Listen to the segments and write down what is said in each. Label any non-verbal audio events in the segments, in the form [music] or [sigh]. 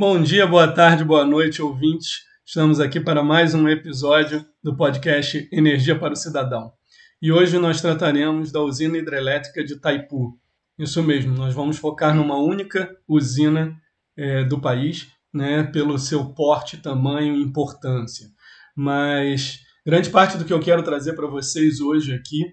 Bom dia, boa tarde, boa noite, ouvintes. Estamos aqui para mais um episódio do podcast Energia para o Cidadão. E hoje nós trataremos da usina hidrelétrica de Taipu. Isso mesmo, nós vamos focar numa única usina é, do país, né, pelo seu porte, tamanho e importância. Mas grande parte do que eu quero trazer para vocês hoje aqui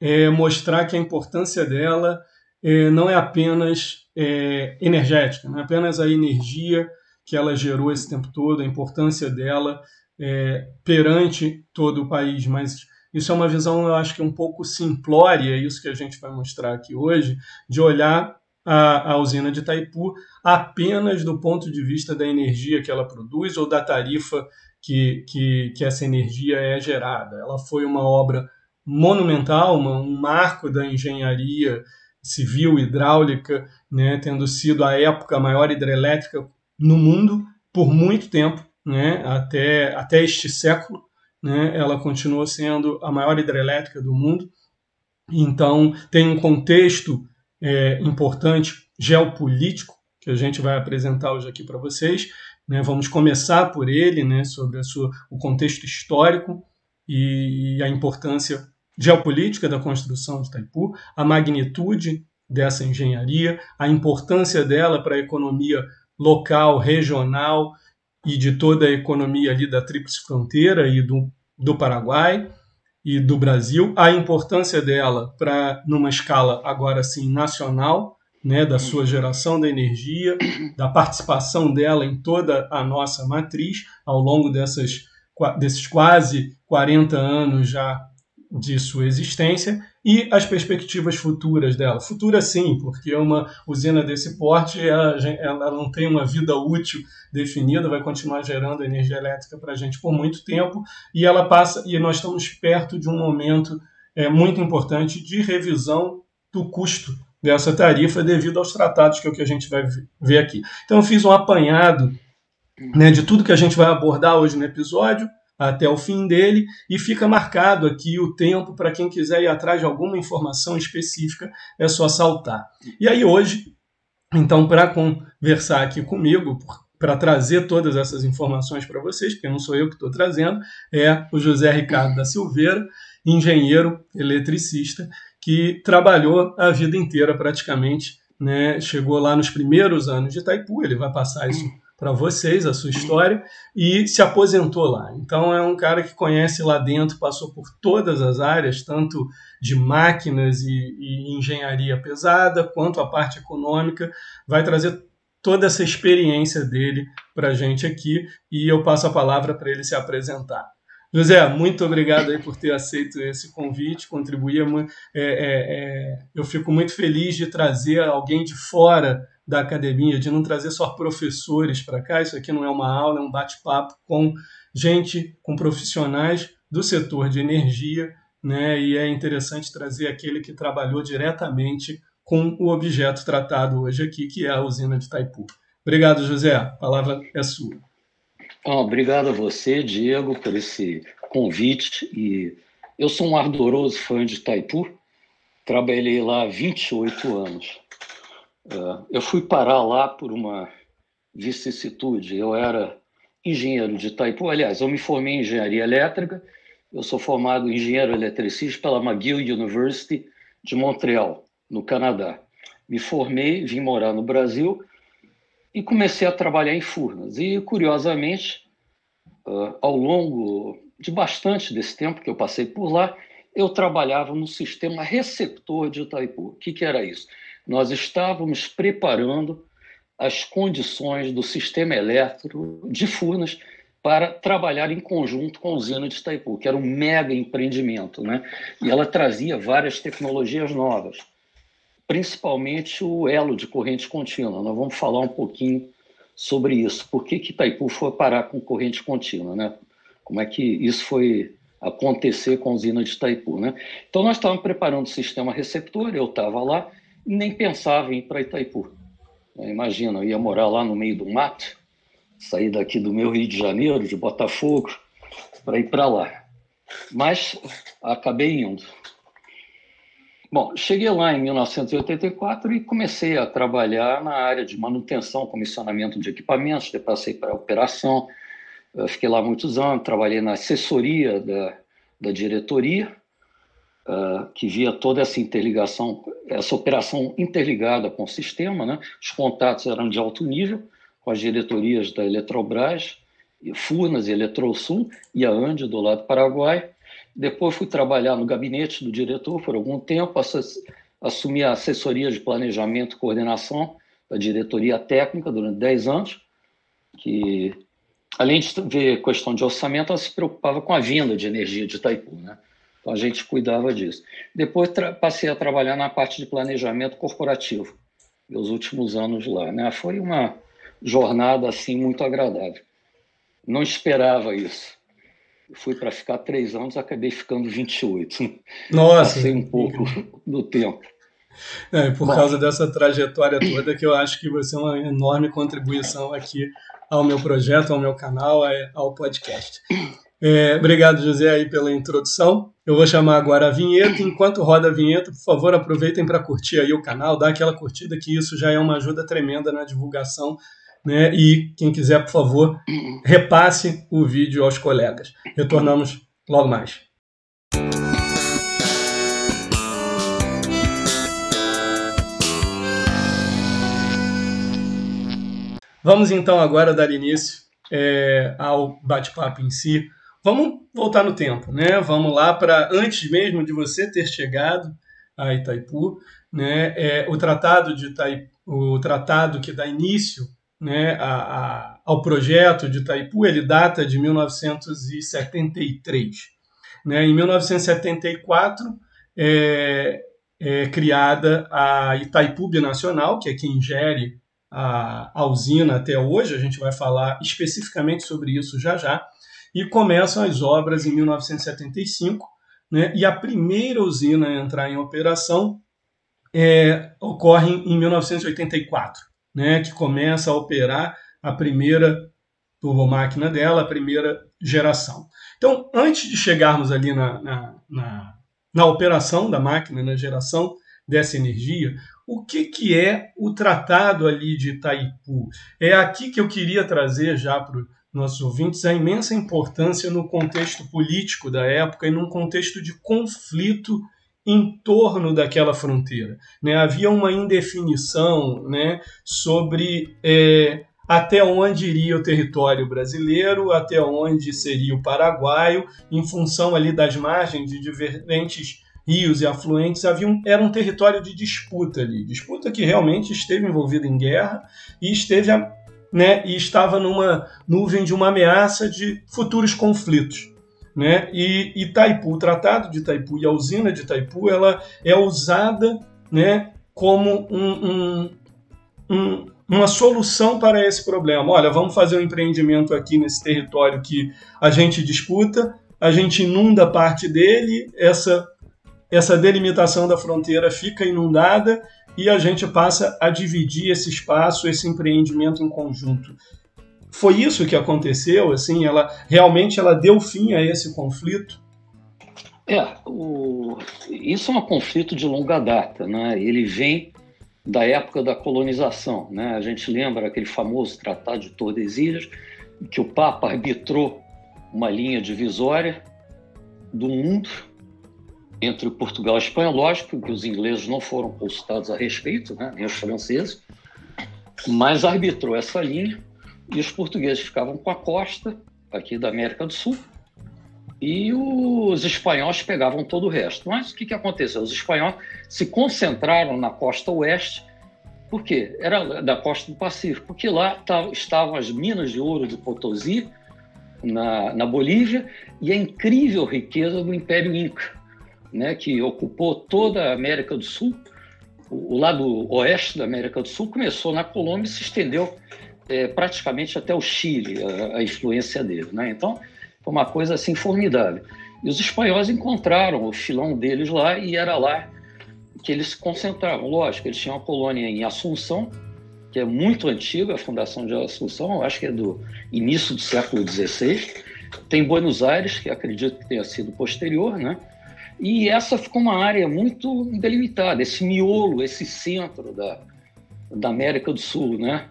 é mostrar que a importância dela é, não é apenas é, energética, não é apenas a energia que ela gerou esse tempo todo, a importância dela é, perante todo o país, mas isso é uma visão, eu acho que um pouco simplória, é isso que a gente vai mostrar aqui hoje, de olhar a, a, usina de Itaipu apenas do ponto de vista da energia que ela produz ou da tarifa que, que, que essa energia é gerada. Ela foi uma obra monumental, uma, um marco da engenharia civil hidráulica, né, tendo sido a época maior hidrelétrica no mundo por muito tempo, né, até, até este século. Né, ela continuou sendo a maior hidrelétrica do mundo. Então, tem um contexto é, importante geopolítico que a gente vai apresentar hoje aqui para vocês. Né, vamos começar por ele, né, sobre sua, o contexto histórico e, e a importância geopolítica da construção de Itaipu, a magnitude dessa engenharia, a importância dela para a economia local, regional e de toda a economia ali da Tríplice Fronteira e do, do Paraguai e do Brasil, a importância dela para numa escala agora sim nacional, né, da sua geração da energia, da participação dela em toda a nossa matriz ao longo dessas, desses quase 40 anos já de sua existência e as perspectivas futuras dela. Futura sim, porque uma usina desse porte ela, ela não tem uma vida útil definida, vai continuar gerando energia elétrica para a gente por muito tempo e ela passa e nós estamos perto de um momento é, muito importante de revisão do custo dessa tarifa devido aos tratados que é o que a gente vai ver aqui. Então eu fiz um apanhado né, de tudo que a gente vai abordar hoje no episódio até o fim dele e fica marcado aqui o tempo para quem quiser ir atrás de alguma informação específica, é só saltar. E aí hoje, então, para conversar aqui comigo, para trazer todas essas informações para vocês, porque não sou eu que estou trazendo, é o José Ricardo da Silveira, engenheiro eletricista, que trabalhou a vida inteira praticamente, né? chegou lá nos primeiros anos de Itaipu, ele vai passar isso para vocês a sua história e se aposentou lá. Então é um cara que conhece lá dentro, passou por todas as áreas, tanto de máquinas e, e engenharia pesada, quanto a parte econômica, vai trazer toda essa experiência dele para a gente aqui e eu passo a palavra para ele se apresentar. José, muito obrigado aí por ter aceito esse convite, contribuir. É, é, é, eu fico muito feliz de trazer alguém de fora da academia, de não trazer só professores para cá. Isso aqui não é uma aula, é um bate-papo com gente, com profissionais do setor de energia, né? E é interessante trazer aquele que trabalhou diretamente com o objeto tratado hoje aqui, que é a usina de Taipu. Obrigado, José. A palavra é sua. Obrigado a você, Diego, por esse convite. E eu sou um ardoroso fã de Taipu. Trabalhei lá há 28 anos. É, eu fui parar lá por uma vicissitude. Eu era engenheiro de Itaipu, aliás, eu me formei em engenharia elétrica, eu sou formado engenheiro eletricista pela McGill University de Montreal, no Canadá. Me formei, vim morar no Brasil e comecei a trabalhar em Furnas. E, curiosamente, uh, ao longo de bastante desse tempo que eu passei por lá, eu trabalhava no sistema receptor de Itaipu. O que, que era isso? Nós estávamos preparando as condições do sistema elétrico de Furnas para trabalhar em conjunto com a usina de Itaipu, que era um mega empreendimento, né? E ela trazia várias tecnologias novas, principalmente o elo de corrente contínua. Nós vamos falar um pouquinho sobre isso. Por que, que Itaipu foi parar com corrente contínua, né? Como é que isso foi acontecer com a usina de Itaipu, né? Então nós estávamos preparando o sistema receptor, eu estava lá, nem pensava em ir para Itaipu. Imagina, eu ia morar lá no meio do mato, sair daqui do meu Rio de Janeiro, de Botafogo, para ir para lá. Mas acabei indo. Bom, cheguei lá em 1984 e comecei a trabalhar na área de manutenção, comissionamento de equipamentos, depois passei para a operação, eu fiquei lá muitos anos, trabalhei na assessoria da, da diretoria, uh, que via toda essa interligação, essa operação interligada com o sistema, né? os contatos eram de alto nível, com as diretorias da Eletrobras, Furnas e Eletrosul, e a ANDE do lado do Paraguai, depois fui trabalhar no gabinete do diretor por algum tempo, assumi a assessoria de planejamento e coordenação da diretoria técnica durante 10 anos, que além de ver questão de orçamento, ela se preocupava com a venda de energia de Itaipu, né? Então a gente cuidava disso. Depois passei a trabalhar na parte de planejamento corporativo, meus últimos anos lá, né? Foi uma jornada assim muito agradável. Não esperava isso fui para ficar três anos, acabei ficando 28. Nossa! Passei um pouco do tempo. É, por Bom, causa dessa trajetória toda que eu acho que você é uma enorme contribuição aqui ao meu projeto, ao meu canal, ao podcast. É, obrigado, José, aí pela introdução. Eu vou chamar agora a vinheta. Enquanto roda a vinheta, por favor, aproveitem para curtir aí o canal, dar aquela curtida, que isso já é uma ajuda tremenda na divulgação né? E quem quiser, por favor, repasse o vídeo aos colegas. Retornamos logo mais. Vamos então agora dar início é, ao bate-papo em si. Vamos voltar no tempo, né? Vamos lá para antes mesmo de você ter chegado a Itaipu, né? É, o tratado de Itaipu, o tratado que dá início né, a, a, ao projeto de Itaipu, ele data de 1973. Né? Em 1974 é, é criada a Itaipu Nacional, que é quem gere a, a usina até hoje, a gente vai falar especificamente sobre isso já já, e começam as obras em 1975, né? e a primeira usina a entrar em operação é, ocorre em 1984 né, que começa a operar a primeira turbomáquina dela, a primeira geração. Então, antes de chegarmos ali na, na, na, na operação da máquina, na geração dessa energia, o que, que é o tratado ali de Itaipu? É aqui que eu queria trazer já para nossos ouvintes a imensa importância no contexto político da época e num contexto de conflito em torno daquela fronteira. Né? Havia uma indefinição né, sobre é, até onde iria o território brasileiro, até onde seria o paraguaio, em função ali das margens de diferentes rios e afluentes, havia um, era um território de disputa ali, disputa que realmente esteve envolvida em guerra e esteve né, e estava numa nuvem de uma ameaça de futuros conflitos. Né? E Itaipu, o Tratado de Itaipu e a usina de Itaipu, ela é usada né, como um, um, um, uma solução para esse problema. Olha, vamos fazer um empreendimento aqui nesse território que a gente disputa, a gente inunda parte dele, essa, essa delimitação da fronteira fica inundada e a gente passa a dividir esse espaço, esse empreendimento em conjunto foi isso que aconteceu? Assim, ela realmente ela deu fim a esse conflito? É, o, isso é um conflito de longa data, né? Ele vem da época da colonização, né? A gente lembra aquele famoso Tratado de Tordesilhas, que o Papa arbitrou uma linha divisória do mundo entre Portugal e Espanha. Lógico que os ingleses não foram consultados a respeito, né? nem os franceses, mas arbitrou essa linha e os portugueses ficavam com a costa aqui da América do Sul e os espanhóis pegavam todo o resto. Mas o que, que aconteceu? Os espanhóis se concentraram na costa oeste, por quê? Era da costa do Pacífico, porque lá estavam as minas de ouro de Potosí, na, na Bolívia, e a incrível riqueza do Império Inca, né, que ocupou toda a América do Sul. O, lado oeste da América do Sul começou na Colômbia e se estendeu é, praticamente até o Chile, a, a influência dele. Né? Então, foi uma coisa assim formidável. E os espanhóis encontraram o filão deles lá e era lá que eles se concentravam. Lógico, eles tinham uma colônia em Assunção, que é muito antiga, a fundação de Assunção, acho que é do início do século XVI. Tem Buenos Aires, que acredito que tenha sido posterior, né? E essa ficou uma área muito delimitada, esse miolo, esse centro da, da América do Sul, né?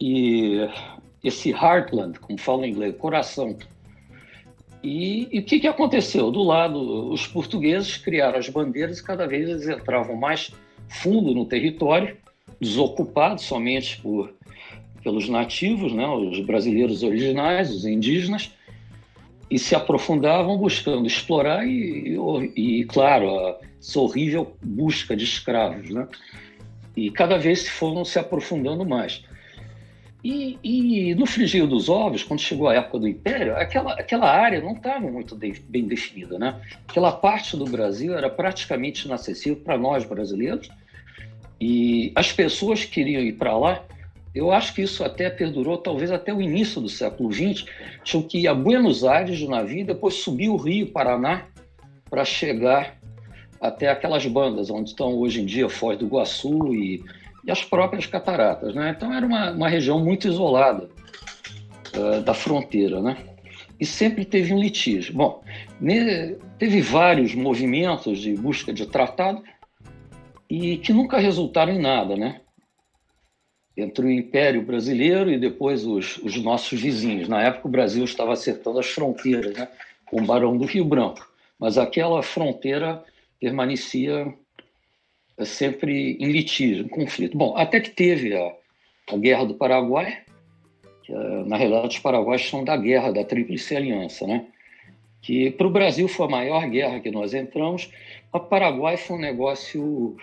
E esse heartland, como fala em inglês, coração. E, o que, que aconteceu? Do lado, os portugueses criaram as bandeiras e cada vez eles entravam mais fundo no território, desocupado somente por, pelos nativos, né, os brasileiros originais, os indígenas, e se aprofundavam buscando explorar e, e, e claro, essa horrível busca de escravos. Né? E cada vez foram se aprofundando mais. E, e, no frigir dos ovos, quando chegou a época do Império, aquela, aquela área não estava muito de, bem definida. Né? Aquela parte do Brasil era praticamente inacessível para nós brasileiros. E as pessoas que queriam ir para lá, eu acho que isso até perdurou talvez até o início do século XX, tinham que ir a Buenos Aires de navio, depois subir o Rio Paraná para chegar até aquelas bandas onde estão hoje em dia Foz do Iguaçu e e as próprias cataratas. Né? Então era uma, uma região muito isolada uh, da fronteira. Né? E sempre teve um litígio. Bom, ne, teve vários movimentos de busca de tratado e que nunca resultaram em nada, né? Entre o Império Brasileiro e depois os, os nossos vizinhos. Na época, o Brasil estava acertando as fronteiras né? com o Barão do Rio Branco, mas aquela fronteira permanecia é sempre em litígio, em conflito. Bom, até que teve a, a Guerra do Paraguai, que, é, na realidade os paraguaios são da Guerra da Tríplice Aliança, né? que para o Brasil foi a maior guerra que nós entramos, o Paraguai foi um negócio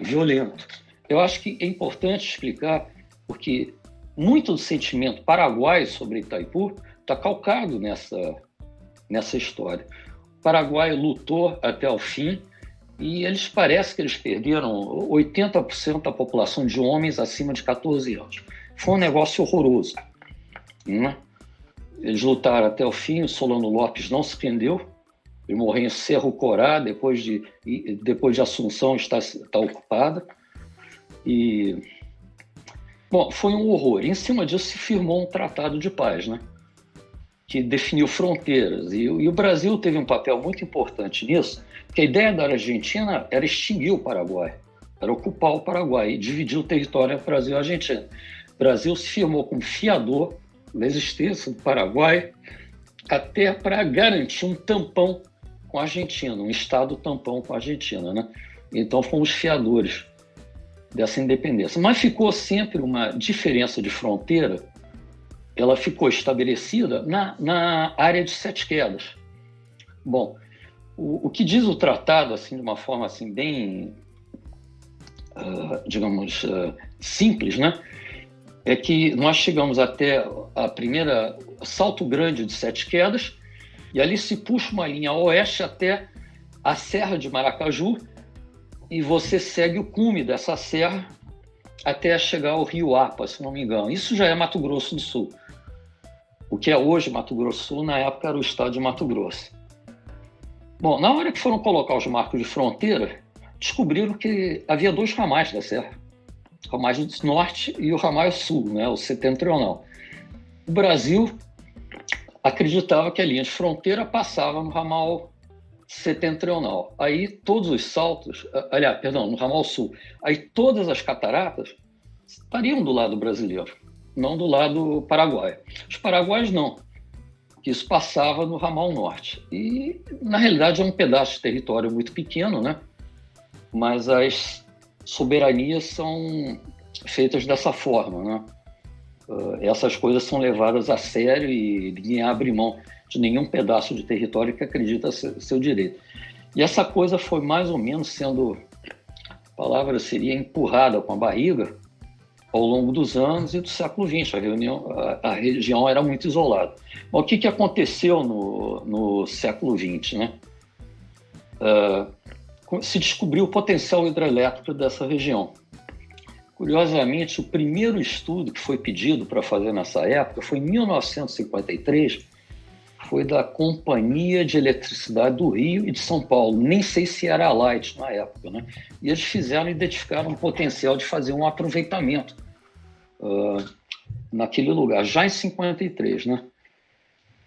violento. Eu acho que é importante explicar, porque muito do sentimento paraguaio sobre Itaipu está calcado nessa, nessa história. O Paraguai lutou até o fim, e eles parece que eles perderam 80% da população de homens acima de 14 anos. Foi um negócio horroroso. Né? Eles lutaram até o fim, o Solano Lopes não se prendeu, ele morreu em Cerro Corá, depois de, depois de Assunção está, está ocupada. E, bom, foi um horror. Em cima disso se firmou um tratado de paz, né? que definiu fronteiras. E, e, o Brasil teve um papel muito importante nisso, porque a ideia da Argentina era extinguir o Paraguai, era ocupar o Paraguai e dividir o território entre Brasil e Argentina. O Brasil se firmou como fiador da existência do Paraguai até para garantir um tampão com a Argentina, um Estado tampão com a Argentina. Né? Então fomos fiadores dessa independência. Mas ficou sempre uma diferença de fronteira ela ficou estabelecida na, na área de sete quedas. Bom, o, o que diz o tratado, assim, de uma forma assim bem, uh, digamos, uh, simples, né? É que nós chegamos até a primeira Salto Grande de Sete Quedas e ali se puxa uma linha a oeste até a Serra de Maracaju e você segue o cume dessa serra até chegar ao Rio Apa, se não me engano. Isso já é Mato Grosso do Sul. O que é hoje Mato Grosso do Sul, na época era o estado de Mato Grosso. Bom, na hora que foram colocar os marcos de fronteira, descobriram que havia dois ramais da serra. O ramal norte e o ramal sul, né, o setentrional. O Brasil acreditava que a linha de fronteira passava no ramal setentrional. Aí todos os saltos, aliás, perdão, no ramal sul. Aí todas as cataratas estariam do lado brasileiro não do lado paraguaio. Os paraguaios não, que isso passava no ramal norte. E, na realidade, é um pedaço de território muito pequeno, né? Mas as soberanias são feitas dessa forma, né? Uh, essas coisas são levadas a sério e ninguém abre mão de nenhum pedaço de território que acredita ser seu direito. E essa coisa foi mais ou menos sendo, a palavra seria empurrada com a barriga, ao longo dos anos e do século XX. A, reunião, a, a região era muito isolada. Mas o que, que aconteceu no, no século XX? Né? Uh, se descobriu o potencial hidrelétrico dessa região. Curiosamente, o primeiro estudo que foi pedido para fazer nessa época foi em 1953, foi da Companhia de Eletricidade do Rio e de São Paulo. Nem sei se era a Light na época, né? E eles fizeram identificaram um potencial de fazer um aproveitamento uh, naquele lugar, já em 53, né?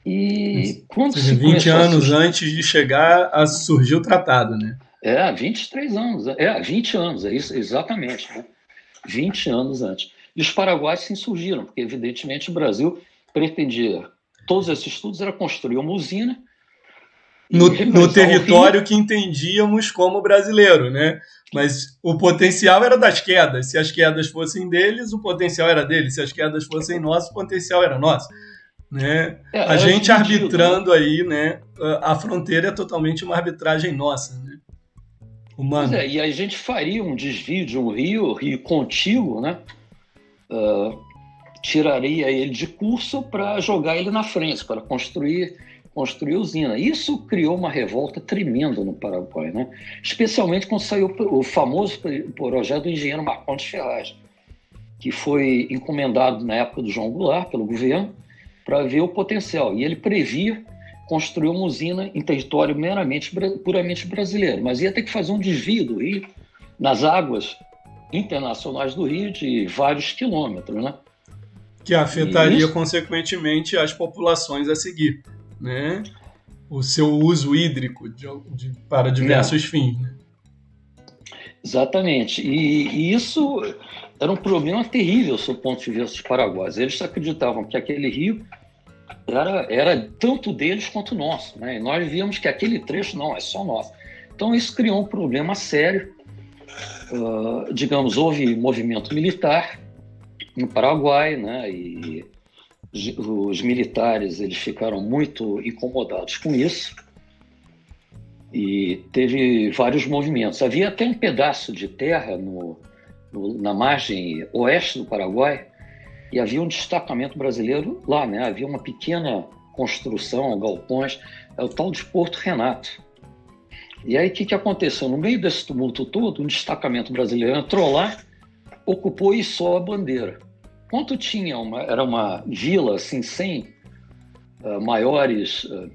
E quando seja, se 20 anos a antes de chegar a surgir o tratado, né? É, 23 anos. É, 20 anos, é isso, exatamente. Né? 20 anos antes. E os paraguaios se insurgiram, porque, evidentemente, o Brasil pretendia. Todos esses estudos era construir uma usina. No, no território que entendíamos como brasileiro, né? Mas o potencial era das quedas. Se as quedas fossem deles, o potencial era deles. Se as quedas fossem nossas, o potencial era nosso. Né? É, a gente arbitrando né? aí, né? A fronteira é totalmente uma arbitragem nossa, né? Humana. É, e a gente faria um desvio de um rio, rio contíguo, né? Uh, tiraria ele de curso para jogar ele na frente, para construir construir usina. Isso criou uma revolta tremenda no Paraguai, né? especialmente quando saiu o famoso projeto do engenheiro Marcondes Ferraz, que foi encomendado na época do João Goulart pelo governo para ver o potencial. E ele previa construir uma usina em território meramente, puramente brasileiro, mas ia ter que fazer um desvio do rio nas águas internacionais do rio de vários quilômetros, né? Que afetaria, consequentemente, as populações a seguir, né? O seu uso hídrico de, de, para diversos é. fins. Né? Exatamente. E, e, isso era um problema terrível, do ponto de vista dos paraguaios. Eles acreditavam que aquele rio era, era tanto deles quanto nosso. Né? E nós víamos que aquele trecho não é só nosso. Então isso criou um problema sério. Uh, digamos, houve movimento militar no Paraguai, né? E os militares eles ficaram muito incomodados com isso e teve vários movimentos. Havia até um pedaço de terra no, no, na margem oeste do Paraguai e havia um destacamento brasileiro lá, né? Havia uma pequena construção, galpões, é o tal de Porto Renato. E aí o que, que aconteceu? No meio desse tumulto todo, um destacamento brasileiro entrou lá, ocupou e só a bandeira. Quanto tinha uma, era uma vila assim sem uh, maiores uh,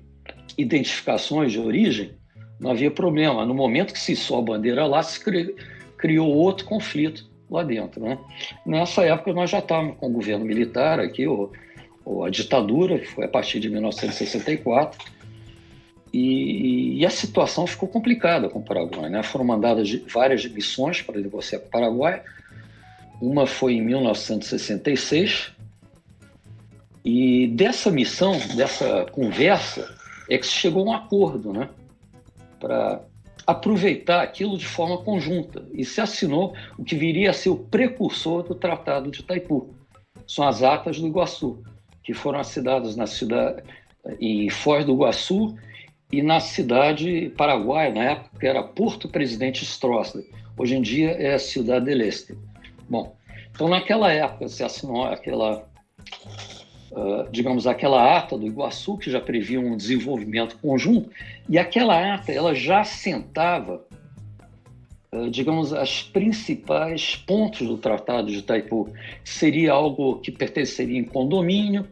identificações de origem, não havia problema. No momento que se só a bandeira lá, se cri, criou outro conflito lá dentro. Né? Nessa época nós já estávamos com o governo militar aqui, ou, ou a ditadura, que foi a partir de 1964, e, e, a situação ficou complicada com o Paraguai. Né? Foram mandadas várias missões para negociar com o Paraguai. Uma foi em 1966, e dessa missão, dessa conversa, é que se chegou a um acordo, né? Para aproveitar aquilo de forma conjunta e se assinou o que viria a ser o precursor do Tratado de Itaipu. São as atas do Iguaçu, que foram assinadas na cidade em Foz do Iguaçu e na cidade paraguaia, na época que era Porto Presidente Stroessner. Hoje em dia é a Cidade del Este. Bom, então naquela época se assinou aquela uh, digamos, aquela ata do Iguaçu, que já previa um desenvolvimento conjunto, e aquela ata ela já sentava, uh, digamos, as principais pontos do Tratado de Itaipu. Seria algo que pertenceria em condomínio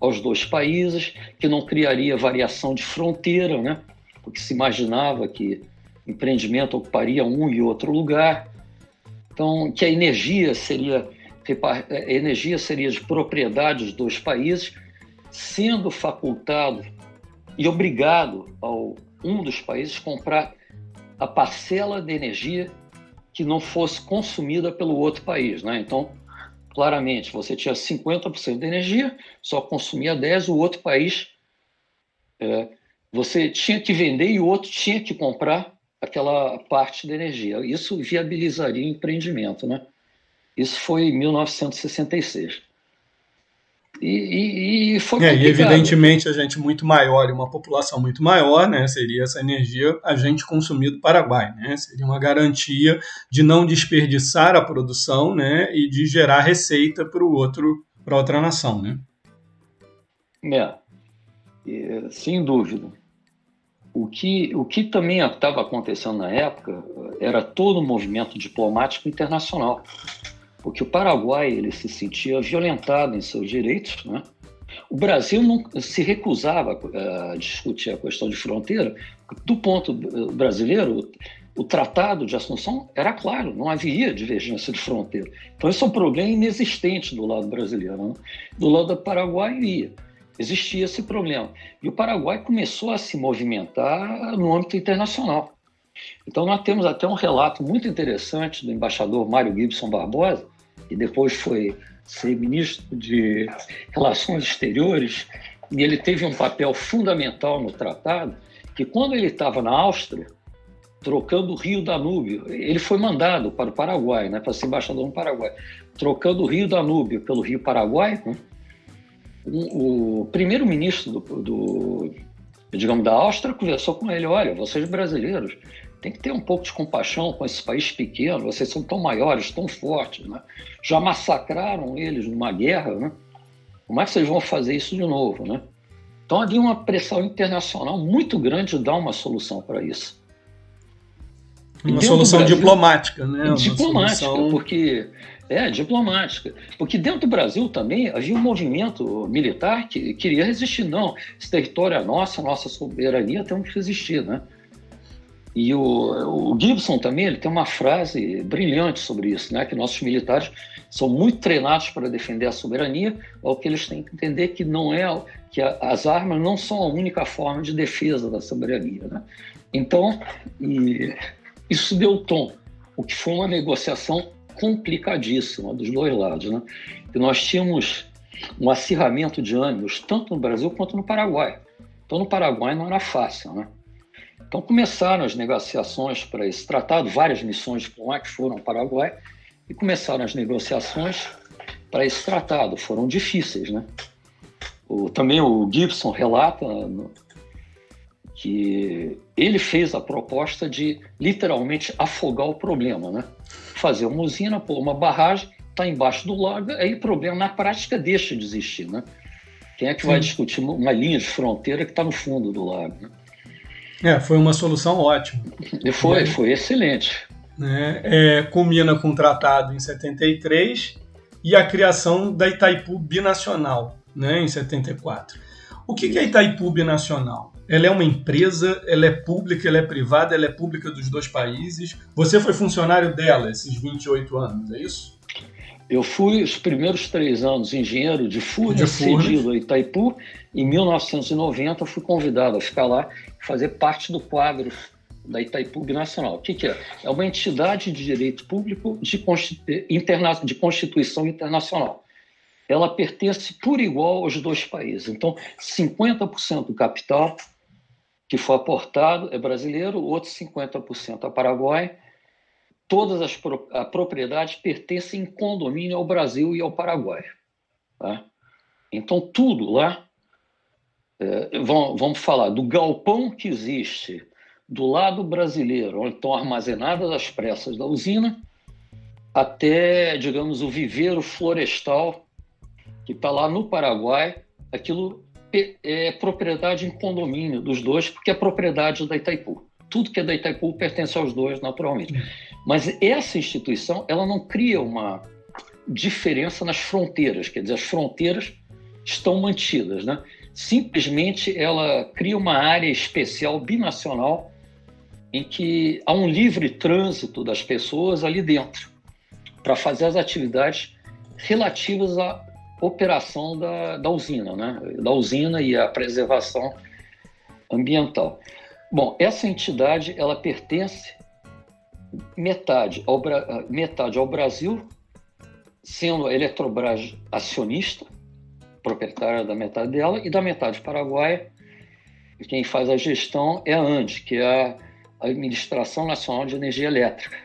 aos dois países, que não criaria variação de fronteira, né? porque se imaginava que empreendimento ocuparia um e outro lugar. Então, que a energia seria a é, energia seria de propriedade dos dois países, sendo facultado e obrigado ao um dos países comprar a parcela de energia que não fosse consumida pelo outro país, né? Então, claramente, você tinha 50% de energia, só consumia 10, o outro país é, você tinha que vender e o outro tinha que comprar aquela parte da energia. Isso viabilizaria o empreendimento, né? Isso foi em 1966. E, e, e foi é, e evidentemente a gente muito maior e uma população muito maior, né, seria essa energia a gente consumido do Paraguai, né, seria uma garantia de não desperdiçar a produção, né, e de gerar receita para o outro, para outra nação, né. É, sem dúvida. O que, o que também estava acontecendo na época era todo o movimento diplomático internacional porque o Paraguai ele se sentia violentado em seus direitos, né? O Brasil não se recusava a discutir a questão de fronteira. Do ponto brasileiro, o Tratado de Assunção era claro, não havia divergência de fronteira. Então, esse é um problema inexistente do lado brasileiro. Né? Do lado do Paraguai, ia. Existia esse problema. E o Paraguai começou a se movimentar no âmbito internacional. Então, nós temos até um relato muito interessante do embaixador Mário Gibson Barbosa, que depois foi ser ministro de Relações Exteriores, e ele teve um papel fundamental no tratado, que quando ele estava na Áustria, trocando o Rio Danúbio, ele foi mandado para o Paraguai, né, para ser embaixador no Paraguai, trocando o Rio Danúbio pelo Rio Paraguai, né, o, primeiro-ministro do, do, digamos, da Áustria conversou com ele, olha, vocês brasileiros tem que ter um pouco de compaixão com esse país pequeno, vocês são tão maiores, tão fortes, né? já massacraram eles numa guerra, né? como é que vocês vão fazer isso de novo? Né? Então havia uma pressão internacional muito grande de dar uma solução para isso. Uma solução Brasil, diplomática, né? diplomática, solução... porque é diplomática, porque dentro do Brasil também havia um movimento militar que queria resistir. Não, esse território é nosso, nossa soberania, temos que resistir, né? E o, o, Gibson também ele tem uma frase brilhante sobre isso, né? que nossos militares são muito treinados para defender a soberania, o que eles têm que entender que não é que a, as armas não são a única forma de defesa da soberania. Né? Então, isso deu tom, o que foi uma negociação complicadíssima dos dois lados. Né? E nós tínhamos um acirramento de ânimos tanto no Brasil quanto no Paraguai. Então, no Paraguai não era fácil, né? Então começaram as negociações para esse tratado, várias missões diplomáticas foram ao Paraguai e começaram as negociações para esse tratado. Foram difíceis, né? O, também o Gibson relata no, que ele fez a proposta de literalmente afogar o problema, né? Fazer uma usina, pôr uma barragem, está embaixo do lago, aí o problema na prática deixa de existir, né? Quem é que Sim. vai discutir uma linha de fronteira que está no fundo do lago? Né? É, foi uma solução ótima. E foi, foi excelente. Né? É, culmina com o tratado em 73 e a criação da Itaipu Binacional, né, em 74. O que é a Itaipu Binacional? Ela é uma empresa, ela é pública, ela é privada, ela é pública dos dois países. Você foi funcionário dela esses 28 anos, é isso? Eu fui os primeiros três anos engenheiro de Furnas, cedido a Itaipu. Em 1990, fui convidado a ficar lá e fazer parte do quadro da Itaipu Nacional. O que, que, é? É uma entidade de direito público de, interna de Constituição Internacional. Ela pertence por igual aos dois países. Então, 50% do capital que foi aportado é brasileiro, o outro 50% é Paraguai todas as propriedades pertencem em condomínio ao Brasil e ao Paraguai. Tá? Então, tudo lá, é, vamos, vamos falar do galpão que existe do lado brasileiro, onde estão armazenadas as pressas da usina, até, digamos, o viveiro florestal que está lá no Paraguai, aquilo é propriedade em condomínio dos dois, porque é propriedade da Itaipu. Tudo que é da Itaipu pertence aos dois, naturalmente. Mas essa instituição, ela não cria uma diferença nas fronteiras, quer dizer, as fronteiras estão mantidas, né? Simplesmente ela cria uma área especial binacional em que há um livre trânsito das pessoas ali dentro para fazer as atividades relativas à operação da, da usina, né? Da usina e a preservação ambiental. Bom, essa entidade ela pertence metade ao, metade ao Brasil, sendo a Eletrobras acionista, proprietária da metade dela, e da metade paraguaia, quem faz a gestão é a ANDE, que é a Administração Nacional de Energia Elétrica,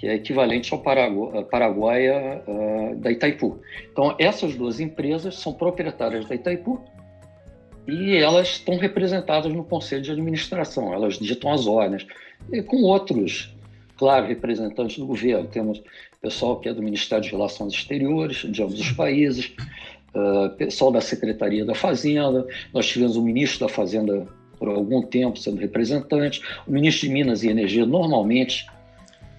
que é equivalente ao Paraguai, Paraguaia uh, da Itaipu. Então, essas duas empresas são proprietárias da Itaipu e elas estão representadas no Conselho de Administração, elas ditam as ordens, e com outros claro, representantes do governo. Temos pessoal que é do Ministério de Relações Exteriores, de ambos os países, uh, pessoal da Secretaria da Fazenda, nós tivemos o ministro da Fazenda por algum tempo sendo representante, o ministro de Minas e Energia, normalmente,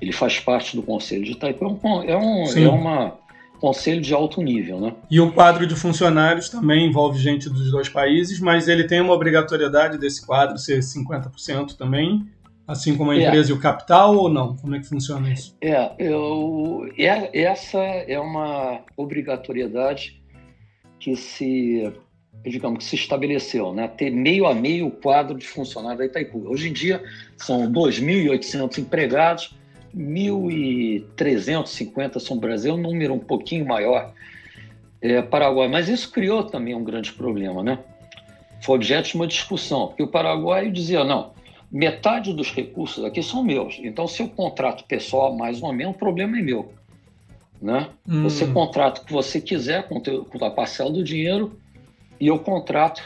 ele faz parte do Conselho de Itaipu, é, um, é, é uma conselho de alto nível, né? E o quadro de funcionários também envolve gente dos dois países, mas ele tem uma obrigatoriedade desse quadro ser 50% também, Assim como a é. empresa é. e o capital ou não? Como é que funciona isso? É, eu, é, essa é uma obrigatoriedade que se digamos, que se estabeleceu, né? ter meio a meio o quadro de funcionários da Itaipu. Hoje em dia são 2.800 empregados, 1.350 são Brasil, um número um pouquinho maior é, Paraguai. Mas isso criou também um grande problema, né? Foi objeto de uma discussão, porque o Paraguai dizia, não, metade dos recursos aqui são meus, então se eu contrato pessoal mais ou menos, o problema é meu. Né? Hum. Você contrata o que você quiser com, com a parcela do dinheiro e eu contrato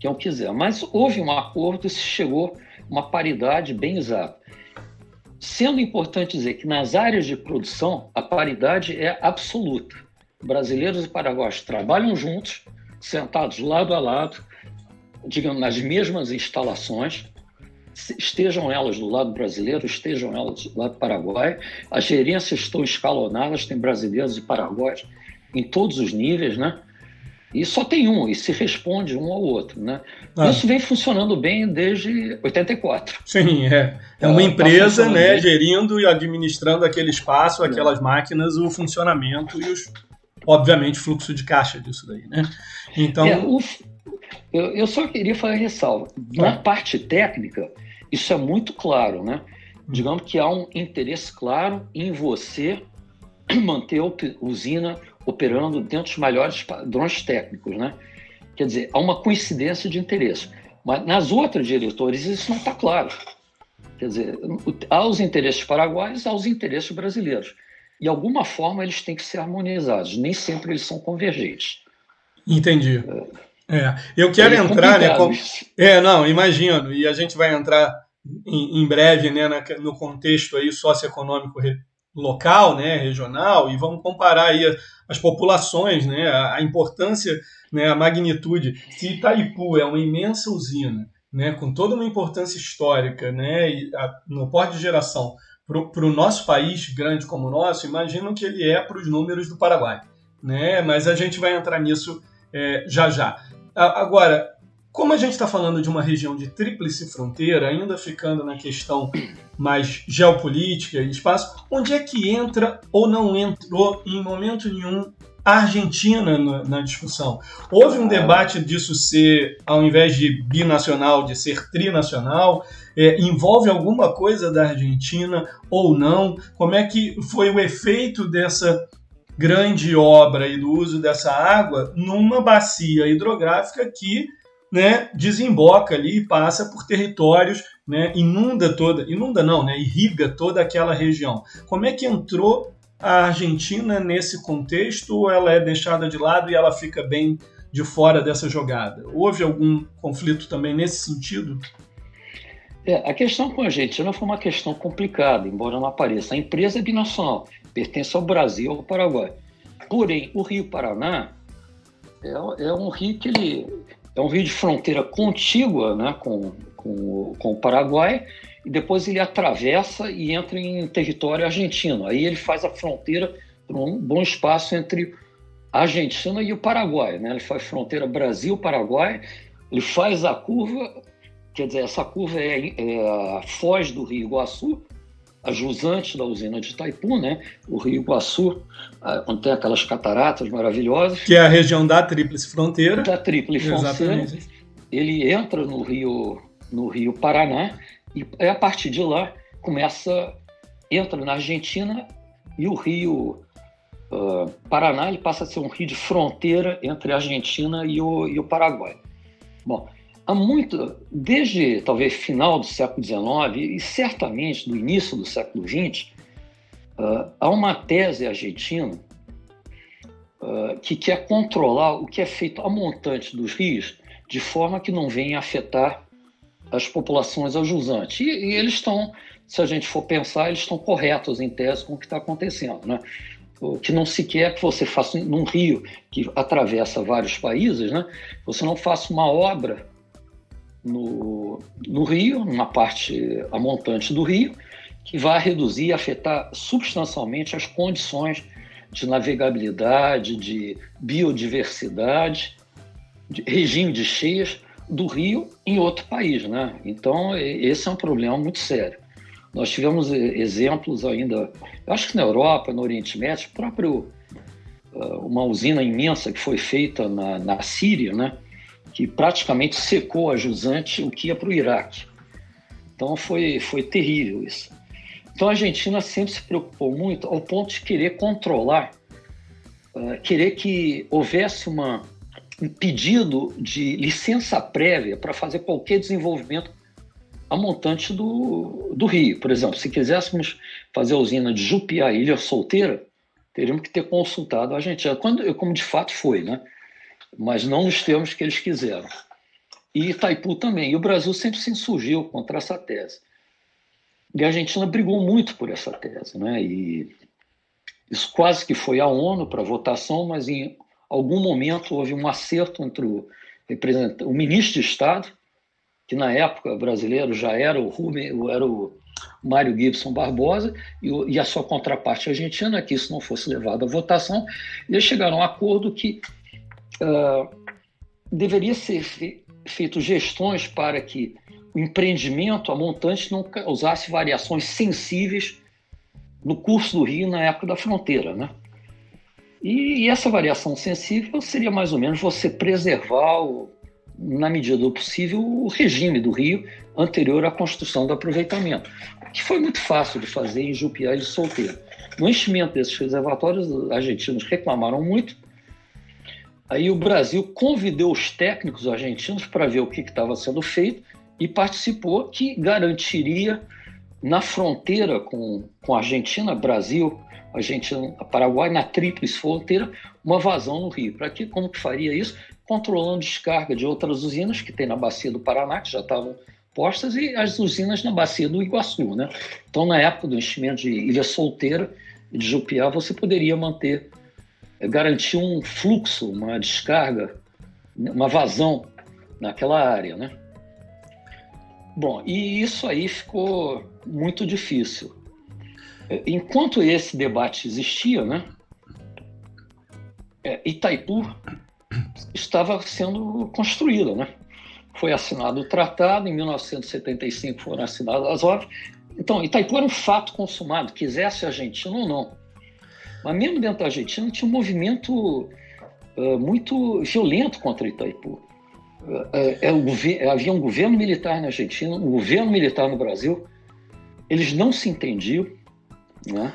quem eu quiser. Mas houve um acordo e se chegou uma paridade bem exata. Sendo importante dizer que nas áreas de produção a paridade é absoluta. Brasileiros e paraguaios trabalham juntos, sentados lado a lado, digamos, nas mesmas instalações, estejam elas do lado brasileiro, estejam elas do lado paraguai. As gerências estão escalonadas, tem brasileiros e paraguaios em todos os níveis, né? E só tem um, e se responde um ao outro, né? Ah. Isso vem funcionando bem desde 84. Sim, é. É uma tá empresa, tá né, bem. gerindo e administrando aquele espaço, é. aquelas é. máquinas, o funcionamento e os, obviamente, fluxo de caixa disso daí, né? Então... É, o, eu, eu, só queria fazer ressalva. Na ah. parte técnica, isso é muito claro, né? Digamos que há um interesse claro em você [clears throat] manter a usina operando dentro dos melhores padrões técnicos, né? Quer dizer, há uma coincidência de interesse. Mas nas outras diretores isso não está claro. Quer dizer, há os interesses paraguaios, há os interesses brasileiros. E, de alguma forma, eles têm que ser harmonizados. Nem sempre eles são convergentes. Entendi. É, é. eu quero é entrar, né? Com... É, não, imagino. E a gente vai entrar em, em breve, né, na, no contexto aí socioeconômico local, né, regional, e vamos comparar aí as populações, né, a, a importância, né, a magnitude. Se Itaipu é uma imensa usina, né, com toda uma importância histórica, né, a, no porte de geração para o nosso país grande como o nosso, imagino que ele é para os números do Paraguai, né? Mas a gente vai entrar nisso é, já já. Agora, como a gente está falando de uma região de tríplice fronteira, ainda ficando na questão mais geopolítica e espaço, onde é que entra ou não entrou em momento nenhum a Argentina na, na, discussão? Houve um debate disso ser, ao invés de binacional, de ser trinacional? É, envolve alguma coisa da Argentina ou não? Como é que foi o efeito dessa grande obra e do uso dessa água numa bacia hidrográfica que né, desemboca ali e passa por territórios, né, inunda toda, inunda não, né, irriga toda aquela região. Como é que entrou a Argentina nesse contexto ou ela é deixada de lado e ela fica bem de fora dessa jogada? Houve algum conflito também nesse sentido? É, a questão com a Argentina foi uma questão complicada, embora não apareça. A empresa é binacional, pertence ao Brasil e ao Paraguai. Porém, o Rio Paraná é, é um rio que ele é um rio de fronteira contígua né, com, com, com o Paraguai, e depois ele atravessa e entra em território argentino. Aí ele faz a fronteira por um bom espaço entre a Argentina e o Paraguai. Né? Ele faz fronteira Brasil-Paraguai, ele faz a curva, quer dizer, essa curva é, é a foz do Rio Iguaçu, jusante da usina de Itaipu, né? o Rio Iguaçu, onde tem aquelas cataratas maravilhosas. Que é a região da Tríplice Fronteira. Da Tríplice Fronteira. Ele entra no Rio, no Rio Paraná e a partir de lá começa, entra na Argentina e o Rio uh, Paraná ele passa a ser um rio de fronteira entre a Argentina e o, e o Paraguai. Bom, há muito, desde talvez final do século XIX e certamente do início do século XX, uh, há uma tese argentina uh, que quer controlar o que é feito a montante dos rios de forma que não venha afetar as populações ajusantes. E, e eles estão, se a gente for pensar, eles estão corretos em tese com o que está acontecendo. Né? Que não se quer que você faça num rio que atravessa vários países, né? você não faça uma obra no, no rio, numa parte a montante do rio, que vai reduzir e afetar substancialmente as condições de navegabilidade, de biodiversidade, de regime de cheias do rio em outro país, né? Então esse é um problema muito sério. Nós tivemos exemplos ainda, acho que na Europa, no Oriente Médio, próprio uma usina imensa que foi feita na, na Síria, né? Que praticamente secou a jusante o que ia para o Iraque. Então foi, foi terrível isso. Então a Argentina sempre se preocupou muito ao ponto de querer controlar, uh, querer que houvesse uma, um pedido de licença prévia para fazer qualquer desenvolvimento a montante do, do rio. Por exemplo, se quiséssemos fazer a usina de Jupiá, Ilha Solteira, teríamos que ter consultado a Argentina, quando, como de fato foi, né? Mas não nos termos que eles quiseram. E Itaipu também. E o Brasil sempre se insurgiu contra essa tese. E a Argentina brigou muito por essa tese, né? E isso quase que foi à ONU para votação, mas em algum momento houve um acerto entre o, o ministro de Estado, que na época brasileiro já era o, Rumi, era o Mário Gibson Barbosa, e, o, e, a sua contraparte argentina, que isso não fosse levado à votação, e eles chegaram a um acordo que uh, deveria ser fe feito gestões para que o empreendimento, a montante, não causasse variações sensíveis no curso do rio na época da fronteira, né? E, essa variação sensível seria mais ou menos você preservar, o, na medida do possível, o regime do rio anterior à construção do aproveitamento, que foi muito fácil de fazer em Jupiá e Solteiro. No enchimento desses reservatórios, os argentinos reclamaram muito, Aí o Brasil convidou os técnicos argentinos para ver o que estava sendo feito e participou, que garantiria na fronteira com, com a Argentina, Brasil, Argentina, Paraguai, na tríplice fronteira, uma vazão no rio. Para que, como que faria isso? Controlando descarga de outras usinas que tem na bacia do Paraná, que já estavam postas, e as usinas na bacia do Iguaçu. Né? Então, na época do enchimento de Ilha Solteira de Jupiá, você poderia manter garantir um fluxo, uma descarga, uma vazão naquela área, né? Bom, e isso aí ficou muito difícil. Enquanto esse debate existia, né, é, Itaipu estava sendo construída, né? Foi assinado o tratado, em 1975 foram assinadas as obras. Então, Itaipu era um fato consumado, quisesse a Argentina ou não. Mas mesmo dentro da Argentina tinha um movimento uh, muito violento contra Itaipu. Uh, havia um governo militar na Argentina, um governo militar no Brasil, eles não se entendiam. Né?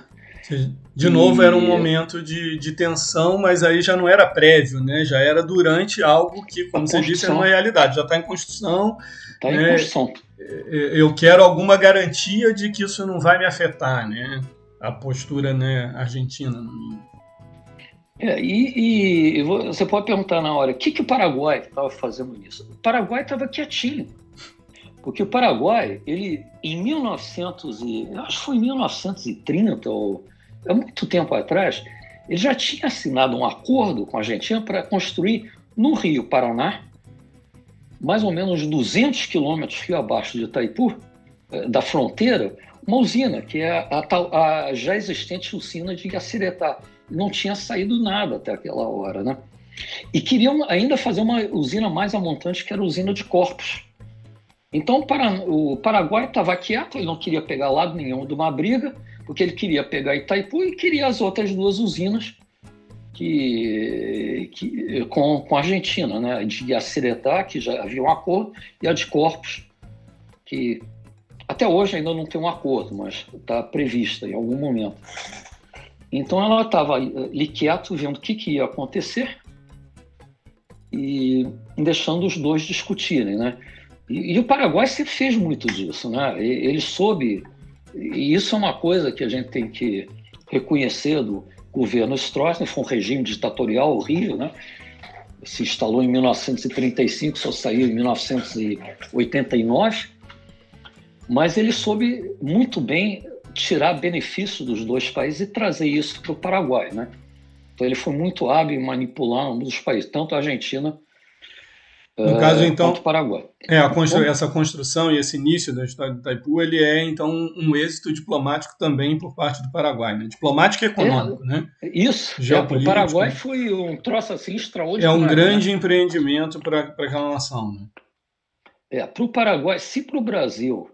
De novo, e... era um momento de, de tensão, mas aí já não era prévio, né? já era durante algo que, como você disse, é uma realidade, já está em construção. Está né? em construção. Eu quero alguma garantia de que isso não vai me afetar, né? A postura né, argentina. É, e, e, você pode perguntar na hora, o que, que o Paraguai estava fazendo nisso? O Paraguai estava quietinho, porque o Paraguai, ele em 1900 e, acho que foi em 1930 ou há muito tempo atrás, ele já tinha assinado um acordo com a Argentina para construir no Rio Paraná, mais ou menos 200 quilômetros rio abaixo de Itaipu, eh, da fronteira, uma usina, que é a, a, a já existente usina de Gaciretá. Não tinha saído nada até aquela hora, né? E queriam ainda fazer uma usina mais amontante, que era a usina de Corpos. Então o Paraguai estava quieto, ele não queria pegar lado nenhum de uma briga, porque ele queria pegar Itaipu e queria as outras duas usinas que, que, com, com a Argentina, né? de Gaciretá, que já havia um acordo, e a de Corpos, que até hoje ainda não tem um acordo, mas está prevista em algum momento. Então ela estava ali quieto, vendo o que, que ia acontecer e deixando os dois discutirem, né? E, e, o Paraguai sempre fez muito disso, né? Ele soube, e isso é uma coisa que a gente tem que reconhecer do governo Stroessner, foi um regime ditatorial horrível, né? Se instalou em 1935, só saiu em 1989 mas ele soube muito bem tirar benefício dos dois países e trazer isso para o Paraguai, né? Então ele foi muito hábil em manipular ambos os países, tanto a Argentina no uh, caso, então, quanto o Paraguai. É, constru essa construção e esse início da história do Itaipu, ele é, então, um êxito diplomático também por parte do Paraguai, né? Diplomático e econômico, é, né? Isso, é, o Paraguai foi um troço assim extraordinário. É um grande né? empreendimento para aquela nação, né? É, para o Paraguai, se para o Brasil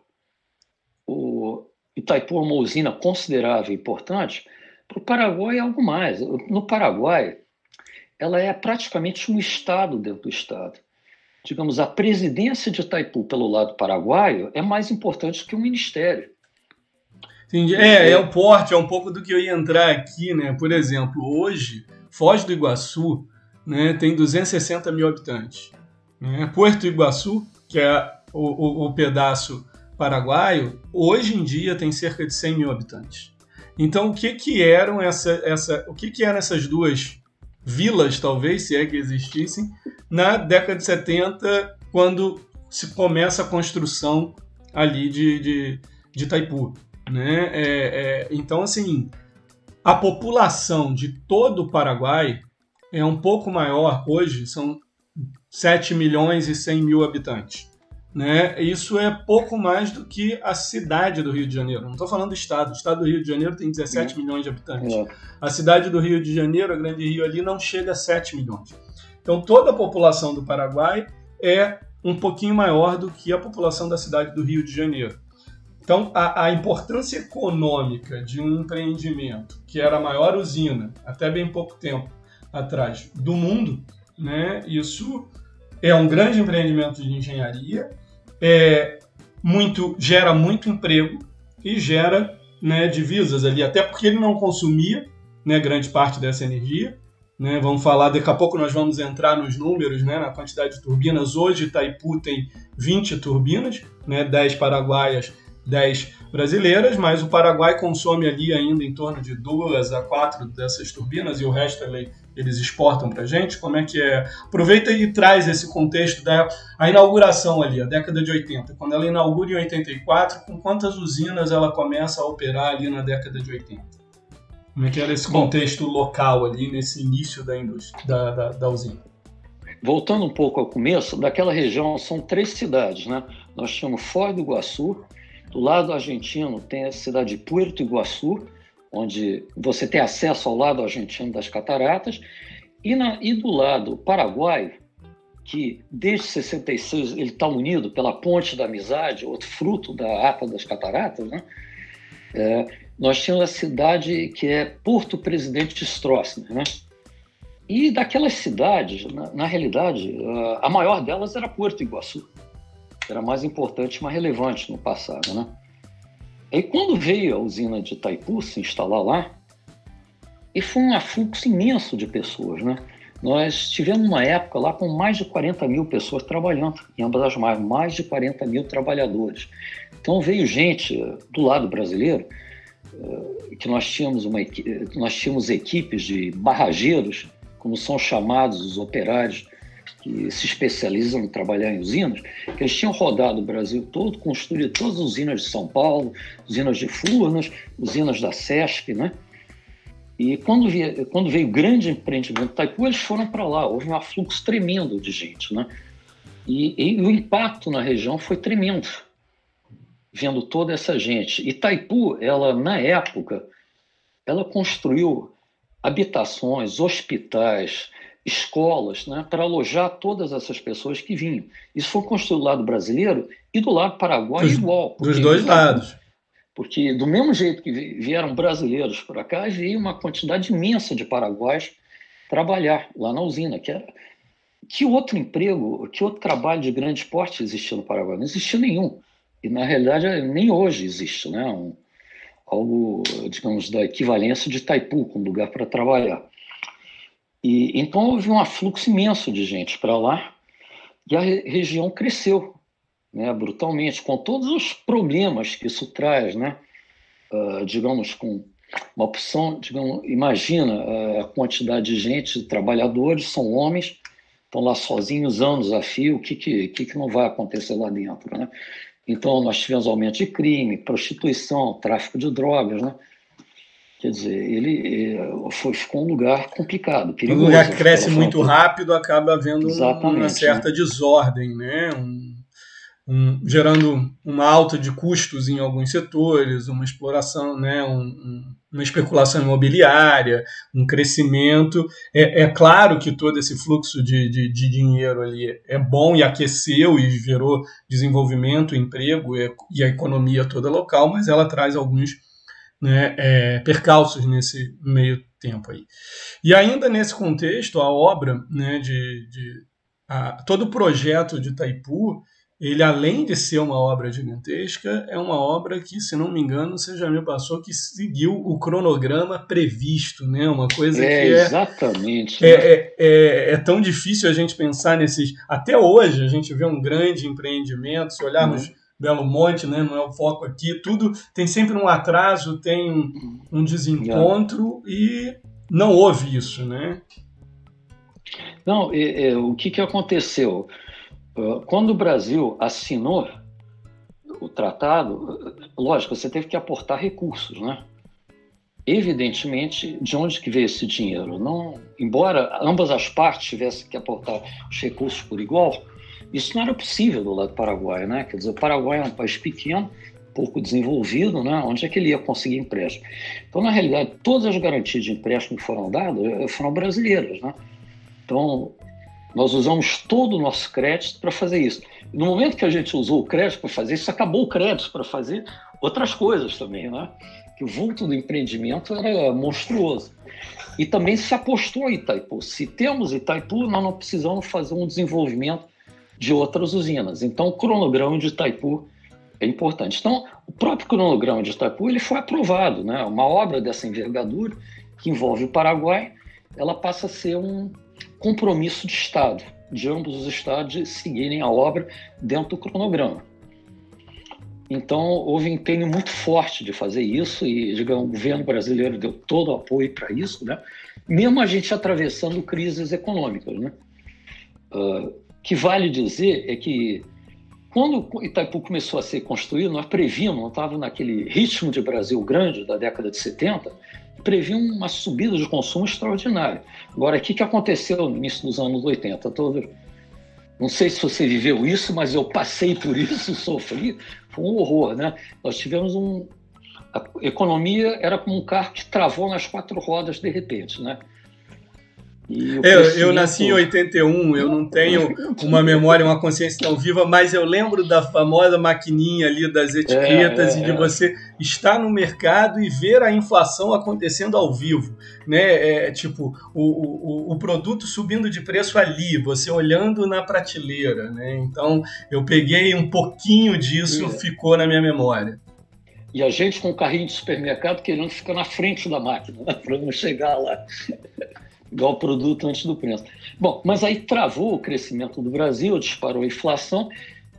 o Itaipu é uma usina considerável e importante, para o Paraguai é algo mais. No Paraguai, ela é praticamente um estado dentro do estado. digamos, a presidência de Itaipu pelo lado paraguaio é mais importante que o ministério. Entendi. É, é o porte, é um pouco do que eu ia entrar aqui, né? Por exemplo, hoje, Foz do Iguaçu né, tem 260 mil habitantes. Né? Porto Iguaçu, que é o, o, o pedaço paraguaio, hoje em dia tem cerca de 100 mil habitantes. Então, o que que eram essa, essa, o que que eram essas duas vilas, talvez, se é que existissem, na década de 70, quando se começa a construção ali de, de, de Itaipu. Né? É, é, então, assim, a população de todo o Paraguai é um pouco maior hoje, são 7 milhões e 100 mil habitantes. Né? Isso é pouco mais do que a cidade do Rio de Janeiro. Não estou falando do estado. O estado do Rio de Janeiro tem 17 é. milhões de habitantes. É. A cidade do Rio de Janeiro, a Grande Rio ali, não chega a 7 milhões. Então toda a população do Paraguai é um pouquinho maior do que a população da cidade do Rio de Janeiro. Então a, a importância econômica de um empreendimento que era a maior usina até bem pouco tempo atrás do mundo, né? Isso é um grande empreendimento de engenharia é, muito gera muito emprego e gera né, divisas ali, até porque ele não consumia né, grande parte dessa energia. Né, vamos falar, daqui a pouco nós vamos entrar nos números, né, na quantidade de turbinas. Hoje Itaipu tem 20 turbinas, né, 10 paraguaias, 10 brasileiras, mas o Paraguai consome ali ainda em torno de duas a quatro dessas turbinas e o resto ele, eles exportam para a gente. Como é que é? Aproveita e traz esse contexto da a inauguração ali, a década de 80. Quando ela inaugura em 84, com quantas usinas ela começa a operar ali na década de 80? Como é que era esse contexto local ali, nesse início da indústria, da, da, da usina? Voltando um pouco ao começo, daquela região são três cidades, né? Nós tínhamos Foz do Iguaçu, do lado argentino tem a cidade de Puerto Iguaçu, onde você tem acesso ao lado argentino das cataratas, e, na, e do lado paraguaio, que desde 66 ele está unido pela Ponte da Amizade, outro fruto da Ata das Cataratas, né? É, nós tínhamos a cidade que é Porto Presidente Stroessner, né? E daquelas cidades, na, na realidade, a maior delas era Porto Iguaçu era mais importante, mais relevante no passado, né? E quando veio a usina de Itaipu se instalar lá, e foi um afluxo imenso de pessoas, né? Nós tivemos uma época lá com mais de 40 mil pessoas trabalhando, em ambas as margens, mais de 40 mil trabalhadores. Então veio gente do lado brasileiro, eh, que nós tínhamos, uma, nós tínhamos equipes de barrageiros, como são chamados os operários, que se especializam em trabalhar em usinas, que eles tinham rodado o Brasil todo, construído todas as usinas de São Paulo, usinas de Furnas, usinas da SESC, né? E quando, via, quando veio o grande empreendimento do Itaipu, eles foram para lá, houve um afluxo tremendo de gente, né? E, e, o impacto na região foi tremendo, vendo toda essa gente. Itaipu, ela, na época, ela construiu habitações, hospitais, escolas né, para alojar todas essas pessoas que vinham. Isso foi construído do lado brasileiro e do lado paraguaio dos, igual. Dos dois lados. Porque do mesmo jeito que vieram brasileiros para cá, veio uma quantidade imensa de paraguaios trabalhar lá na usina, que era que outro emprego, que outro trabalho de grande porte existia no Paraguai? Não existia nenhum. E, na realidade, nem hoje existe, né? Um, algo, digamos, da equivalência de Itaipu como lugar para trabalhar. E, então houve um afluxo imenso de gente para lá e a re região cresceu né, brutalmente, com todos os problemas que isso traz, né? Uh, digamos, com uma opção, digamos, imagina uh, a quantidade de gente, de trabalhadores, são homens, estão lá sozinhos anos a fio, o que, que, que não vai acontecer lá dentro, né? Então, nós tivemos aumento de crime, prostituição, tráfico de drogas, né? Quer dizer, ele eh, foi, ficou um lugar complicado, perigoso. Um lugar que cresce muito rápido, acaba havendo uma né? certa né? desordem, né? Um, um, gerando uma alta de custos em alguns setores, uma exploração, né? Um, uma especulação imobiliária, um crescimento. É, é, claro que todo esse fluxo de, de, de, dinheiro ali é bom e aqueceu e gerou desenvolvimento, emprego e, e a economia toda local, mas ela traz alguns né, é, percalços nesse meio tempo aí. E ainda nesse contexto, a obra né, de, de a, todo o projeto de Itaipu ele além de ser uma obra gigantesca, é uma obra que, se não me engano, você já me passou que seguiu o cronograma previsto, né? Uma coisa é, que é exatamente. É, né? é, é, é, tão difícil a gente pensar nesses. Até hoje a gente vê um grande empreendimento. Se olharmos uhum. Belo Monte, né? Não é o foco aqui. Tudo tem sempre um atraso, tem um, um desencontro e não houve isso, né? Não, o que, que aconteceu? Ah, quando o Brasil assinou o tratado, lógico, você teve que aportar recursos, né? Evidentemente, de onde que veio esse dinheiro? Não, embora ambas as partes tivessem que aportar os recursos por igual, isso não era possível do lado do Paraguai, né? Quer dizer, o Paraguai é um país pequeno, pouco desenvolvido, né? Onde é que ele ia conseguir empréstimo? Então, na realidade, todas as garantias de empréstimo que foram dadas eh, foram brasileiras, né? Então, nós usamos todo o nosso crédito para fazer isso. No momento que a gente usou o crédito para fazer isso, acabou o crédito para fazer outras coisas também, né? Que o vulto do empreendimento era monstruoso. E também se apostou em Itaipu. Se temos Itaipu, nós não precisamos fazer um desenvolvimento de outras usinas. Então, o cronograma de Itaipu é importante. Então, o próprio cronograma de Itaipu ele foi aprovado, né? Uma obra dessa envergadura que envolve o Paraguai, ela passa a ser um compromisso de Estado, de ambos os Estados seguirem a obra dentro do cronograma. Então, houve um empenho muito forte de fazer isso e digamos, o governo brasileiro deu todo o apoio para isso, né? mesmo a gente atravessando crises econômicas. Né? Uh, que vale dizer é que quando Itaipu começou a ser construído, nós prevíamos, estava naquele ritmo de Brasil grande da década de 70, previa uma subida de consumo extraordinária. Agora, o que, que aconteceu no início dos anos 80? Todo... Não sei se você viveu isso, mas eu passei por isso, [laughs] sofri. Foi um horror, né? Nós tivemos um. A economia era como um carro que travou nas quatro rodas de repente, né? Eu, eu nasci em 81, eu não tenho uma memória, uma consciência tão viva, mas eu lembro da famosa maquininha ali das etiquetas é, é, e de é. você estar no mercado e ver a inflação acontecendo ao vivo, né? É, tipo, o, o, o produto subindo de preço ali, você olhando na prateleira, né? Então, eu peguei um pouquinho disso, ficou na minha memória. E a gente com o carrinho de supermercado querendo ficar na frente da máquina, [laughs] né? para não chegar lá igual produto antes do preço. Bom, mas aí travou o crescimento do Brasil, disparou a inflação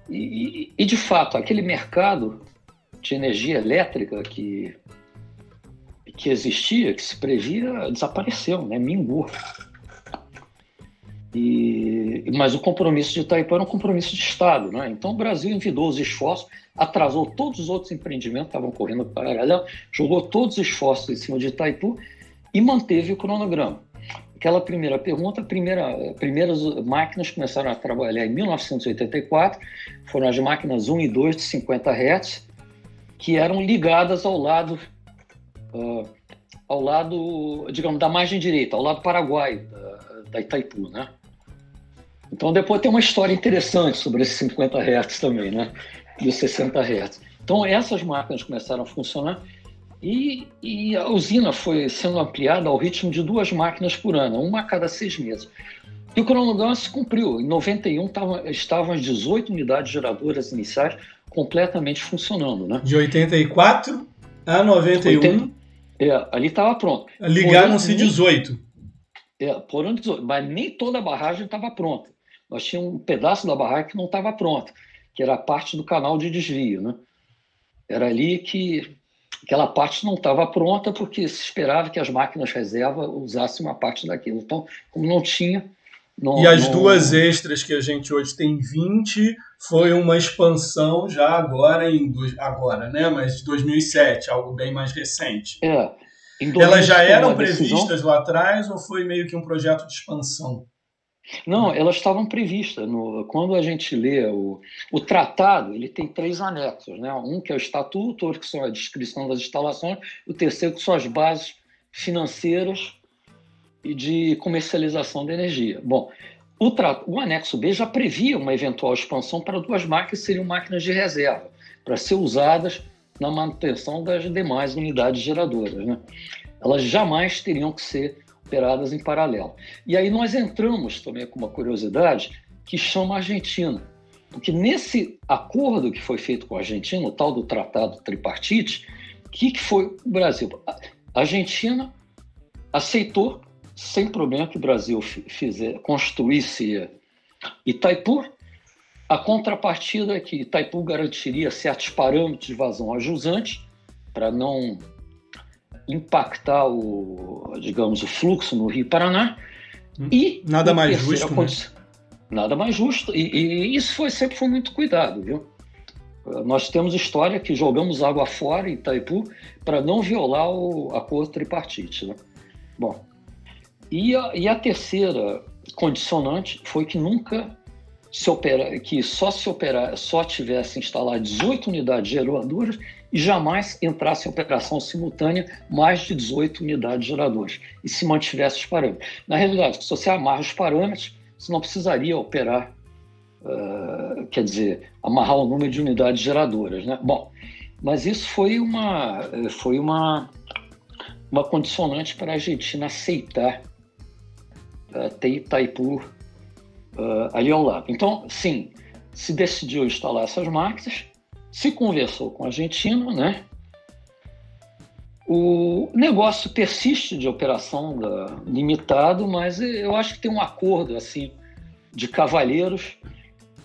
e, e de fato, aquele mercado de energia elétrica que, que existia, que se previa, desapareceu, né? mingou. E, mas o compromisso de Itaipu era um compromisso de Estado. Né? Então o Brasil envidou os esforços, atrasou todos os outros empreendimentos que estavam correndo paralelo, jogou todos os esforços em cima de Itaipu e manteve o cronograma. Aquela primeira pergunta, primeira, primeiras máquinas começaram a trabalhar em 1984, foram as máquinas 1 e 2 de 50 Hz, que eram ligadas ao lado, uh, ao lado, digamos, da margem direita, ao lado paraguai da, da Itaipu, né? Então depois tem uma história interessante sobre esses 50 Hz também, né? E os 60 Hz. Então essas máquinas começaram a funcionar e, e, a usina foi sendo ampliada ao ritmo de duas máquinas por ano, uma a cada seis meses. E o cronograma se cumpriu. Em 91 tava, estavam as 18 unidades geradoras iniciais completamente funcionando. Né? De 84 a 91. 80, é, ali estava pronto. Ligaram-se 18. É, por 18, mas nem toda a barragem estava pronta. Nós tínhamos um pedaço da barragem que não estava pronto, que era parte do canal de desvio. Né? Era ali que aquela parte não estava pronta porque se esperava que as máquinas reserva usassem uma parte daquilo. Então, como não tinha. Não, e as não... duas extras que a gente hoje tem 20 foi uma expansão já agora em agora, né? Mas 2007, algo bem mais recente. É. Elas já eram previstas decisão... lá atrás ou foi meio que um projeto de expansão? Não, elas estavam previstas. No, quando a gente lê o, o tratado, ele tem três anexos. Né? Um que é o estatuto, outro que são a descrição das instalações, o terceiro que são as bases financeiras e de comercialização da energia. Bom, o, o anexo B já previa uma eventual expansão para duas máquinas que seriam máquinas de reserva, para ser usadas na manutenção das demais unidades geradoras. Né? Elas jamais teriam que ser operadas em paralelo. E aí nós entramos também com uma curiosidade que chama Argentina. Porque nesse acordo que foi feito com a Argentina, o tal do Tratado Tripartite, o que, que foi o Brasil? A Argentina aceitou sem problema que o Brasil fizer, construísse Itaipu. A contrapartida é que Itaipu garantiria certos parâmetros de vazão a jusante para não impactar o, digamos, o fluxo no Rio Paraná. Hum. E nada mais justo. Né? Nada mais justo. E, e, isso foi sempre foi muito cuidado, viu? Nós temos história que jogamos água fora em Itaipu para não violar o acordo tripartite. Né? Bom, e a, e a terceira condicionante foi que nunca se opera, que só se operar, só tivesse instalado 18 unidades geradoras e jamais entrasse em operação simultânea mais de 18 unidades geradoras e se mantivesse os parâmetros. Na realidade, se você amarra os parâmetros, você não precisaria operar, uh, quer dizer, amarrar o número de unidades geradoras, né? Bom, mas isso foi uma, foi uma, uma condicionante para a Argentina aceitar uh, ter Itaipu uh, ali ao lado. Então, sim, se decidiu instalar essas máquinas, se conversou com a Argentina, né? O negócio persiste de operação da, limitado, mas eu acho que tem um acordo assim de cavalheiros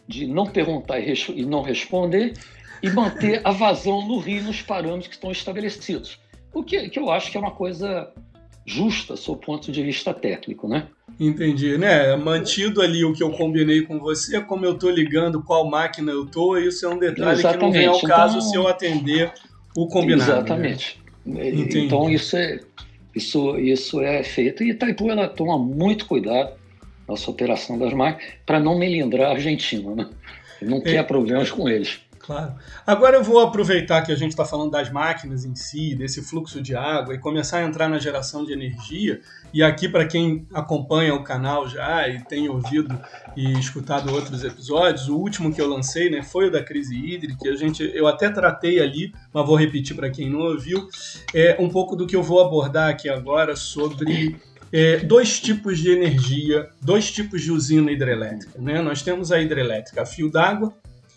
de não perguntar e, e não responder e manter a vazão no rio nos parâmetros que estão estabelecidos. O que, que eu acho que é uma coisa justa, sob o ponto de vista técnico, né? Entendi, né? Mantido ali o que eu combinei com você, como eu estou ligando qual máquina eu estou, isso é um detalhe Exatamente. que não vem ao caso então, se eu atender o combinado. Né? Exatamente. Né? Então isso é isso isso é feito e Itaipu ela toma muito cuidado na sua operação das máquinas para não melindrar a Argentina, né? Não é. quer problemas com eles. Claro. Agora eu vou aproveitar que a gente está falando das máquinas em si, desse fluxo de água, e começar a entrar na geração de energia. E aqui, para quem acompanha o canal já e tem ouvido e escutado outros episódios, o último que eu lancei né, foi o da crise hídrica. A gente, eu até tratei ali, mas vou repetir para quem não ouviu, é um pouco do que eu vou abordar aqui agora sobre é, dois tipos de energia, dois tipos de usina hidrelétrica. Né? Nós temos a hidrelétrica a fio d'água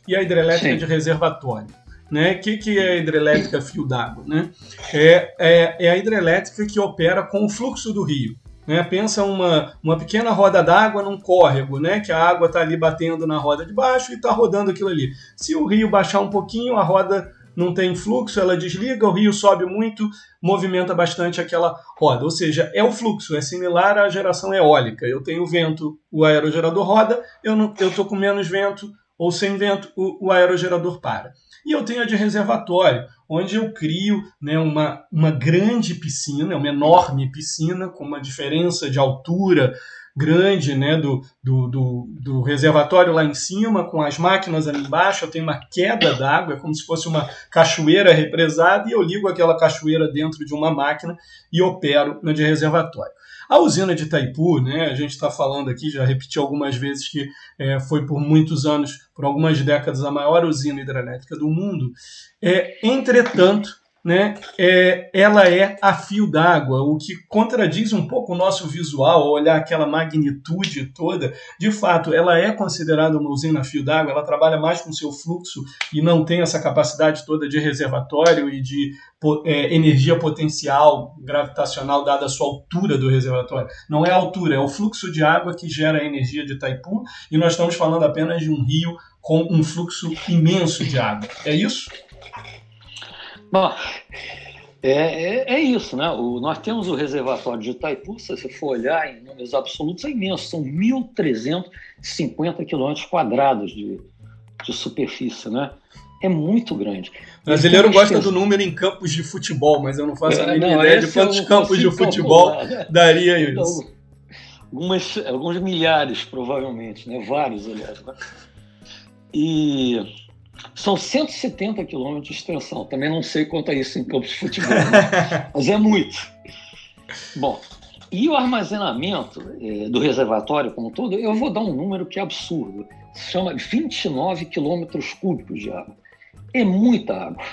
e a hidrelétrica Sim. de reservatório. Né? O que, que é a hidrelétrica fio d'água? Né? É, é, é, a hidrelétrica que opera com o fluxo do rio. Né? Pensa uma, uma pequena roda d'água num córrego, né? que a água está ali batendo na roda de baixo e está rodando aquilo ali. Se o rio baixar um pouquinho, a roda não tem fluxo, ela desliga, o rio sobe muito, movimenta bastante aquela roda. Ou seja, é o fluxo, é similar à geração eólica. Eu tenho vento, o aerogerador roda, eu estou com menos vento, ou sem vento, o, o aerogerador para. E eu tenho a de reservatório, onde eu crio né, uma, uma grande piscina, uma enorme piscina, com uma diferença de altura grande né, do, do, do, do, reservatório lá em cima, com as máquinas ali embaixo, eu tenho uma queda d'água, é como se fosse uma cachoeira represada, e eu ligo aquela cachoeira dentro de uma máquina e opero na de reservatório. A usina de Itaipu, né, a gente está falando aqui, já repeti algumas vezes que é, foi por muitos anos, por algumas décadas, a maior usina hidrelétrica do mundo. É, entretanto, né, é, ela é a fio d'água, o que contradiz um pouco o nosso visual, olhar aquela magnitude toda. De fato, ela é considerada uma usina a fio d'água, ela trabalha mais com seu fluxo e não tem essa capacidade toda de reservatório e de é, energia potencial gravitacional dada a sua altura do reservatório. Não é a altura, é o fluxo de água que gera a energia de Itaipu e nós estamos falando apenas de um rio com um fluxo imenso de água. É isso? Bom, é, é, é, isso, né? O, nós temos o reservatório de Itaipu, se você for olhar em números absolutos, é imenso, são 1.350 quilômetros quadrados de, de superfície, né? É muito grande. O brasileiro gosta do número em campos de futebol, mas eu não faço a é, mínima ideia de quantos campos de futebol daria isso. Então, algumas, alguns milhares, provavelmente, né? Vários, aliás. Né? E são 170 quilômetros de extensão. Também não sei quanto é isso em campos de futebol, né? [laughs] mas é muito. Bom, e o armazenamento eh, do reservatório como um todo, eu vou dar um número que é absurdo. Se chama 29 quilômetros cúbicos de água. É muita água.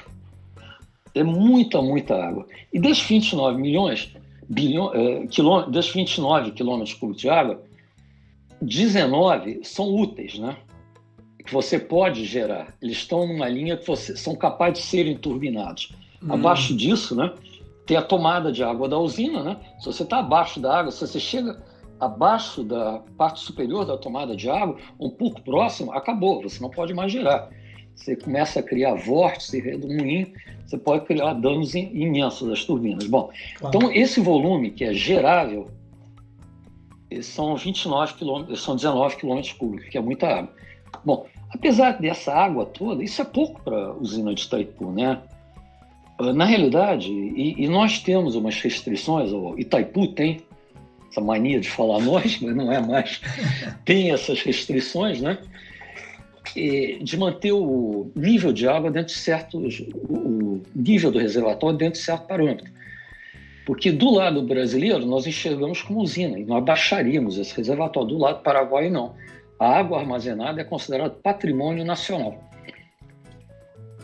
É muita, muita água. E desses 29 milhões, bilhão, eh, desses 29 quilômetros cúbicos de água, 19 são úteis, né? Que você pode gerar. Eles estão numa linha que você, são capazes de serem turbinados. Hum. Abaixo disso, né? Tem a tomada de água da usina, né? Se você está abaixo da água, se você chega abaixo da parte superior da tomada de água, um pouco próximo, acabou, você não pode mais gerar. Você começa a criar vórtice, redemoinho, você pode criar danos imensos das turbinas. Bom, claro. então esse volume que é gerável são 29 quilômetros, são 19 quilômetros cúbicos, que é muita água. Bom, apesar dessa água toda, isso é pouco para a usina de Itaipu, né? Ah, na realidade, e, e, nós temos umas restrições, o Itaipu tem essa mania de falar [laughs] nós, mas não é mais, [laughs] tem essas restrições, né? De manter o nível de água dentro de certos, o nível do reservatório dentro de certo parâmetro. Porque do lado brasileiro nós enxergamos como usina e nós baixaríamos esse reservatório. Do lado paraguaio, não. A água armazenada é considerada patrimônio nacional.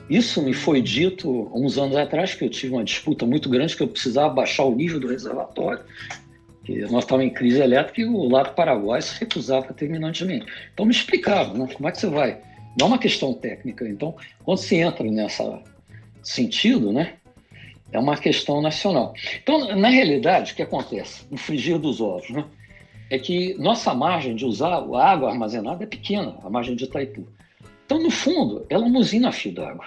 Isso me foi dito uns anos atrás, que eu tive uma disputa muito grande, que eu precisava baixar o nível do reservatório, que nós estávamos em crise elétrica e o lado paraguaio se recusava terminantemente. Então me explicavam, né? como é que você vai? Não é uma questão técnica. Então, quando se entra nessa sentido, né? É uma questão nacional. Então, na realidade, o que acontece? No frigir dos ovos, né? É que nossa margem de usar a água armazenada é pequena, a margem de Itaipu. Então, no fundo, ela é uma usina a fio d'água.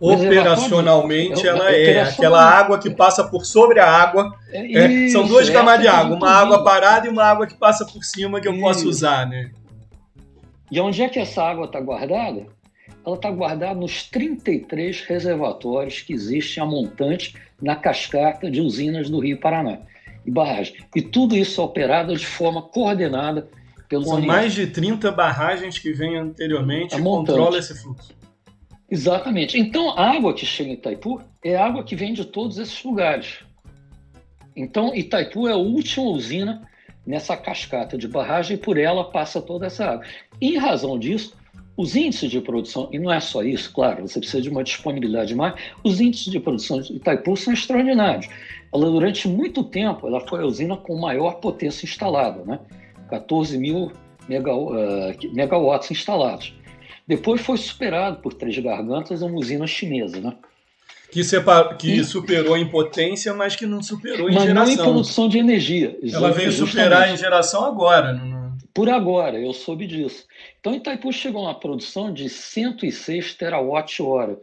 Operacionalmente, ela é aquela água que passa por sobre a água. É, isso, são duas camadas de água, uma água parada e uma água que passa por cima que eu isso. posso usar, né? E onde é que essa água está guardada? ela está guardada nos 33 reservatórios que existem a montante na cascata de usinas do Rio Paraná e barragem. E tudo isso é operado de forma coordenada pelos São mais de 30 barragens que vêm anteriormente e controlam esse fluxo. Exatamente. Então, a água que chega em Itaipu é água que vem de todos esses lugares. Então, Itaipu é a última usina nessa cascata de barragem e por ela passa toda essa água. Em razão disso, os índices de produção, e não é só isso, claro, você precisa de uma disponibilidade mais, os índices de produção de Itaipu são extraordinários. Ela, durante muito tempo, ela foi a usina com maior potência instalada, né? 14 mil uh, megawatts instalados. Depois foi superado por Três Gargantas, uma usina chinesa, né? Que, separa, que e, superou em potência, mas que não superou em mas geração. Mas não em produção de energia. Ela veio superar em geração agora. Não... Por agora, eu soube disso. Então, Itaipu chegou a uma produção de 106 terawatt-hora.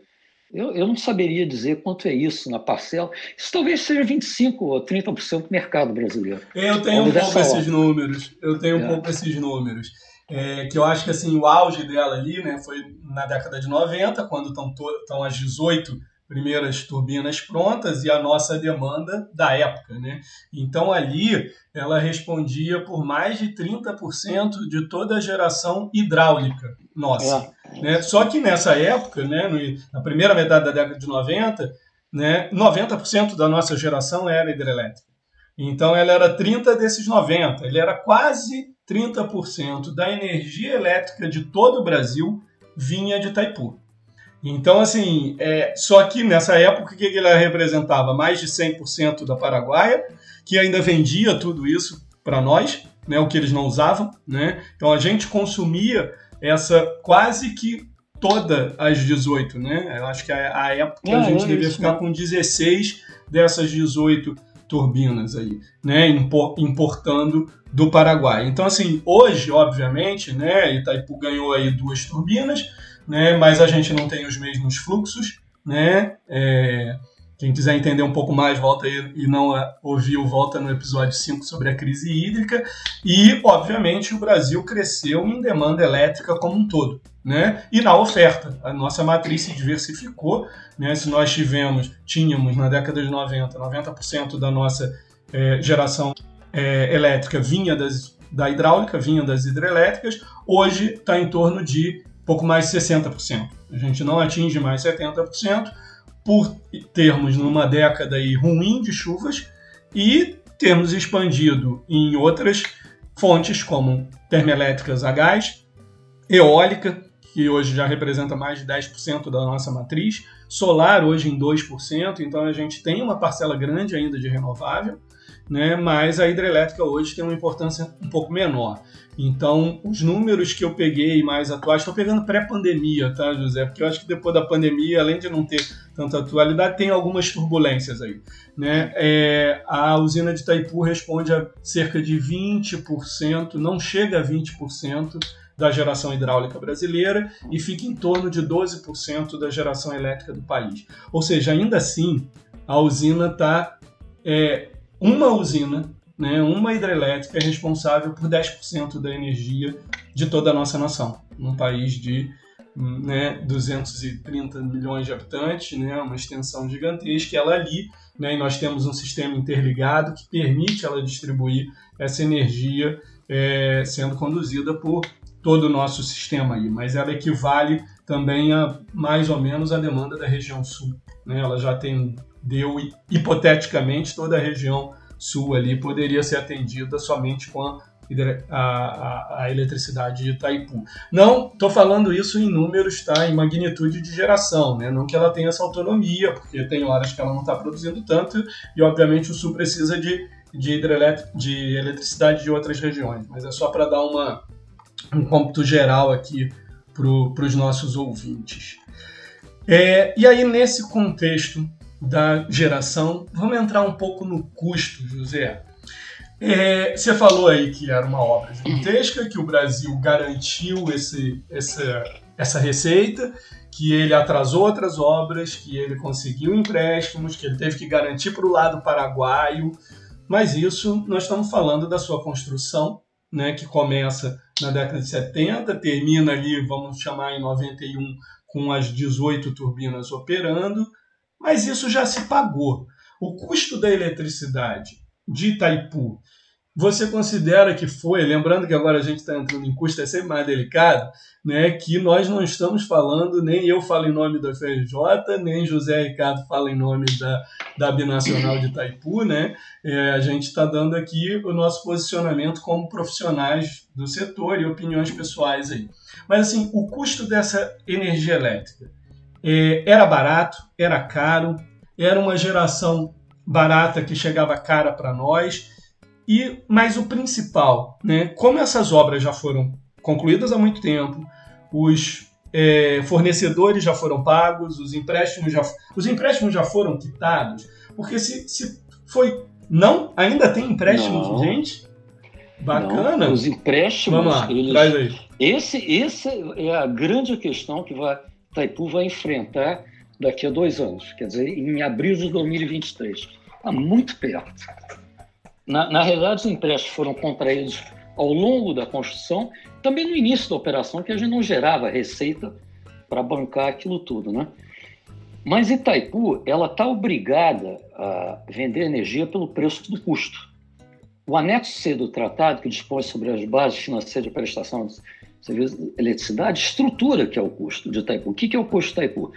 Eu, eu não saberia dizer quanto é isso na parcela. Isso talvez seja 25% ou 30% do mercado brasileiro. Eu tenho um pouco esses números. Eu tenho um é. pouco esses números. É, que eu acho que assim, o auge dela ali né, foi na década de 90, quando estão as 18 primeiras turbinas prontas e a nossa demanda da época. Né? Então ali ela respondia por mais de 30% de toda a geração hidráulica nossa. É. Né? Só que nessa época, né, na primeira metade da década de 90, né, 90% da nossa geração era hidrelétrica. Então ela era 30 desses 90, ele era quase 30% da energia elétrica de todo o Brasil vinha de Itaipu. Então, assim, é, só que nessa época, o que ele representava? Mais de 100% da Paraguaia, que ainda vendia tudo isso para nós, né, o que eles não usavam. Né? Então, a gente consumia essa quase que toda as 18. Né? Eu acho que a, a época é, a gente é devia isso, ficar né? com 16 dessas 18 turbinas aí, né, importando do Paraguai. Então, assim, hoje, obviamente, né, Itaipu ganhou aí duas turbinas, né? mas a gente não tem os mesmos fluxos. Né? É, quem quiser entender um pouco mais, volta aí e não ouviu, volta no episódio 5 sobre a crise hídrica. E, obviamente, o Brasil cresceu em demanda elétrica como um todo. Né? E na oferta, a nossa matriz se diversificou. Né? Se nós tivemos, tínhamos na década de 90, 90% da nossa é, geração é, elétrica vinha das, da hidráulica, vinha das hidrelétricas, hoje está em torno de pouco mais de 60%. A gente não atinge mais 70% por termos numa década aí ruim de chuvas e termos expandido em outras fontes como termoelétricas a gás, eólica, que hoje já representa mais de 10% da nossa matriz, solar hoje em 2%, então a gente tem uma parcela grande ainda de renovável, né? mas a hidrelétrica hoje tem uma importância um pouco menor. Então, os números que eu peguei mais atuais, estou pegando pré-pandemia, tá, José? Porque eu acho que depois da pandemia, além de não ter tanta atualidade, tem algumas turbulências aí. Né? É, a usina de Itaipu responde a cerca de 20%, não chega a 20% da geração hidráulica brasileira e fica em torno de 12% da geração elétrica do país. Ou seja, ainda assim, a usina está. É, uma usina, né, uma hidrelétrica é responsável por 10% da energia de toda a nossa nação, num país de né, 230 milhões de habitantes, né, uma extensão gigantesca, ela ali, né, e nós temos um sistema interligado que permite ela distribuir essa energia é, sendo conduzida por todo o nosso sistema aí, mas ela equivale também a mais ou menos a demanda da região sul. Né? Ela já tem deu hipoteticamente toda a região sul ali poderia ser atendida somente com a, a, a eletricidade de Itaipu. Não estou falando isso em números, tá? em magnitude de geração, né? não que ela tenha essa autonomia, porque tem horas que ela não está produzindo tanto e obviamente o sul precisa de, de, de eletricidade de outras regiões, mas é só para dar uma, um cômputo geral aqui para os nossos ouvintes. É, e aí, nesse contexto da geração, vamos entrar um pouco no custo, José. É, você falou aí que era uma obra gigantesca, que o Brasil garantiu esse, essa, essa receita, que ele atrasou outras obras, que ele conseguiu empréstimos, que ele teve que garantir para o lado paraguaio. Mas isso nós estamos falando da sua construção, né, que começa na década de 70, termina ali, vamos chamar em 91, com as 18 turbinas operando, mas isso já se pagou. O custo da eletricidade de Itaipu, você considera que foi, lembrando que agora a gente está entrando em custo, é sempre mais delicado, né, que nós não estamos falando, nem eu falo em nome da FRJ, nem José Ricardo fala em nome da, da Binacional de Itaipu, né, é, a gente está dando aqui o nosso posicionamento como profissionais do setor e opiniões pessoais aí. Mas assim, o custo dessa energia elétrica, é, era barato, era caro, era uma geração barata que chegava cara para nós. E mas o principal, né? Como essas obras já foram concluídas há muito tempo, os é, fornecedores já foram pagos, os empréstimos já os empréstimos já foram quitados, porque se, se foi não ainda tem empréstimos, não. gente. Bacana. Não, os empréstimos. Vamos lá, eles, traz aí. Esse, esse é a grande questão que vai Itaipu vai enfrentar daqui a dois anos, quer dizer, em abril de 2023. Está muito perto. Na, na realidade, os empréstimos foram contraídos ao longo da construção, também no início da operação, que a gente não gerava receita para bancar aquilo tudo, né? Mas Itaipu, ela está obrigada a vender energia pelo preço do custo. O anexo C do tratado, que dispõe sobre as bases financeiras de prestação serviço de eletricidade, estrutura que é o custo de Itaipu. O que é o custo de Itaipu?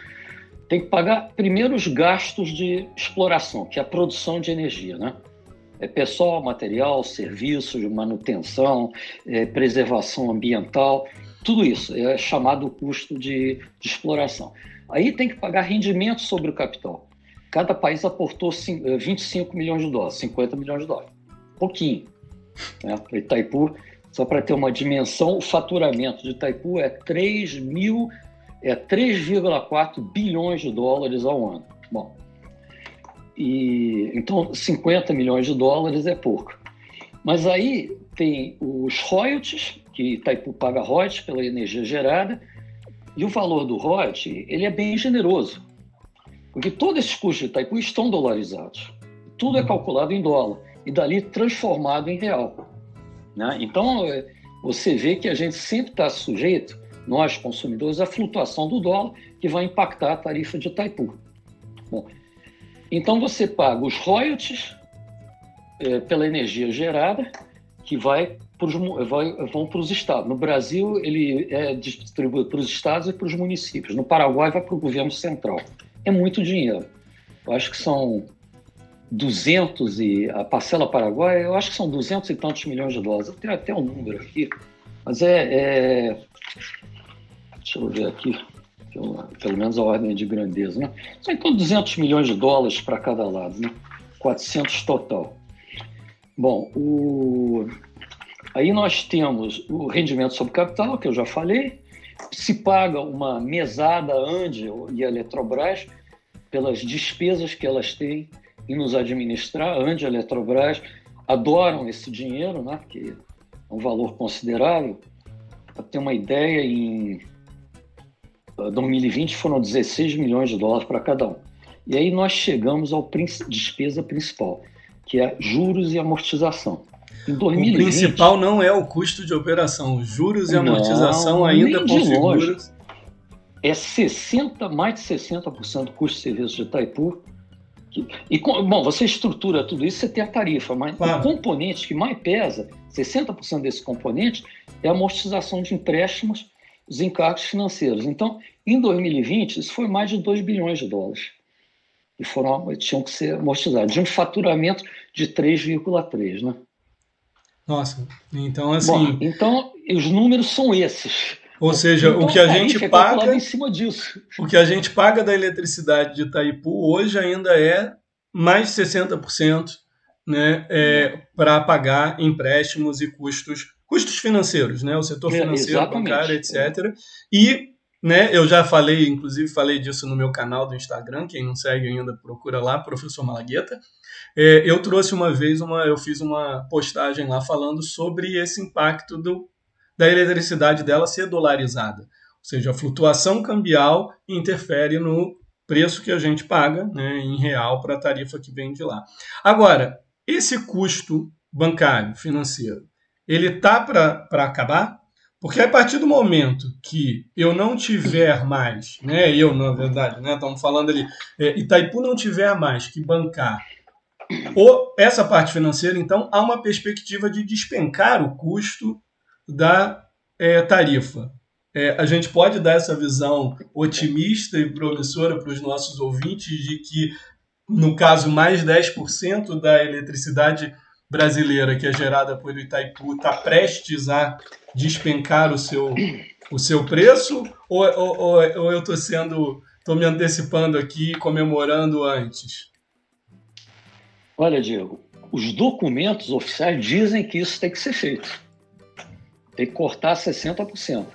Tem que pagar primeiro os gastos de exploração, que é a produção de energia, né? É pessoal, material, serviços, manutenção, é, preservação ambiental, tudo isso é chamado custo de, de exploração. Aí tem que pagar rendimento sobre o capital. Cada país aportou 25 milhões de dólares, 50 milhões de dólares. Pouquinho. Né? Itaipu só para ter uma dimensão, o faturamento de Itaipu é 3 mil, é 3,4 bilhões de dólares ao ano. Bom, e então 50 milhões de dólares é pouco. Mas aí tem os royalties, que Itaipu paga royalties pela energia gerada, e o valor do royalty, ele é bem generoso. Porque todos esses custos de Itaipu estão dolarizados. Tudo é calculado em dólar e dali transformado em real. Né? Então, é, você vê que a gente sempre está sujeito, nós consumidores, à flutuação do dólar, que vai impactar a tarifa de Itaipu. Bom, então, você paga os royalties é, pela energia gerada, que vai pros, vai, vão para os estados. No Brasil, ele é distribuído para os estados e para os municípios. No Paraguai, vai para o governo central. É muito dinheiro. Eu acho que são 200 e a parcela paraguaia, eu acho que são 200 e tantos milhões de dólares. Eu tenho até um número aqui, mas é, é deixa eu ver aqui, pelo, menos a ordem de grandeza, né? São então 200 milhões de dólares para cada lado, né? 400 total. Bom, o... aí nós temos o rendimento sobre capital, que eu já falei, se paga uma mesada Angel e Eletrobras pelas despesas que elas têm em nos administrar. Angel e Eletrobras adoram esse dinheiro, né, porque é um valor considerável. Para ter uma ideia, em 2020 foram 16 milhões de dólares para cada um. E aí nós chegamos à despesa principal, que é juros e amortização. Em 2020, o principal não é o custo de operação, juros e não, amortização ainda configuram. É 60, mais de 60% do custo de serviço de Itaipu. Que, e, bom, você estrutura tudo isso, você tem a tarifa, mas claro. o componente que mais pesa, 60% desse componente, é a amortização de empréstimos, os encargos financeiros. Então, em 2020, isso foi mais de 2 bilhões de dólares. E foram, tinham que ser amortizados, de um faturamento de 3,3, né? Nossa, então assim. Bom, então, os números são esses. Ou seja, então, o que a gente é paga. Em cima disso. O que a gente paga da eletricidade de Itaipu hoje ainda é mais de 60% né, é, para pagar empréstimos e custos, custos financeiros, né? O setor é, financeiro, bancário, etc. E né, eu já falei, inclusive falei disso no meu canal do Instagram, quem não segue ainda procura lá, professor Malagueta. É, eu trouxe uma vez uma, eu fiz uma postagem lá falando sobre esse impacto do, da eletricidade dela ser dolarizada, ou seja, a flutuação cambial interfere no preço que a gente paga, né, em real para a tarifa que vem de lá. Agora, esse custo bancário, financeiro, ele tá para acabar? Porque a partir do momento que eu não tiver mais, né, eu na verdade, né, estamos falando ali, é, Itaipu não tiver mais que bancar o, essa parte financeira, então, há uma perspectiva de despencar o custo da é, tarifa. É, a gente pode dar essa visão otimista e promissora para os nossos ouvintes de que, no caso, mais 10% da eletricidade brasileira que é gerada por Itaipu está prestes a despencar o seu, o seu preço? Ou, ou, ou, ou eu estou sendo. estou me antecipando aqui comemorando antes? Olha, Diego, os documentos oficiais dizem que isso tem que ser feito. Tem que cortar 60%.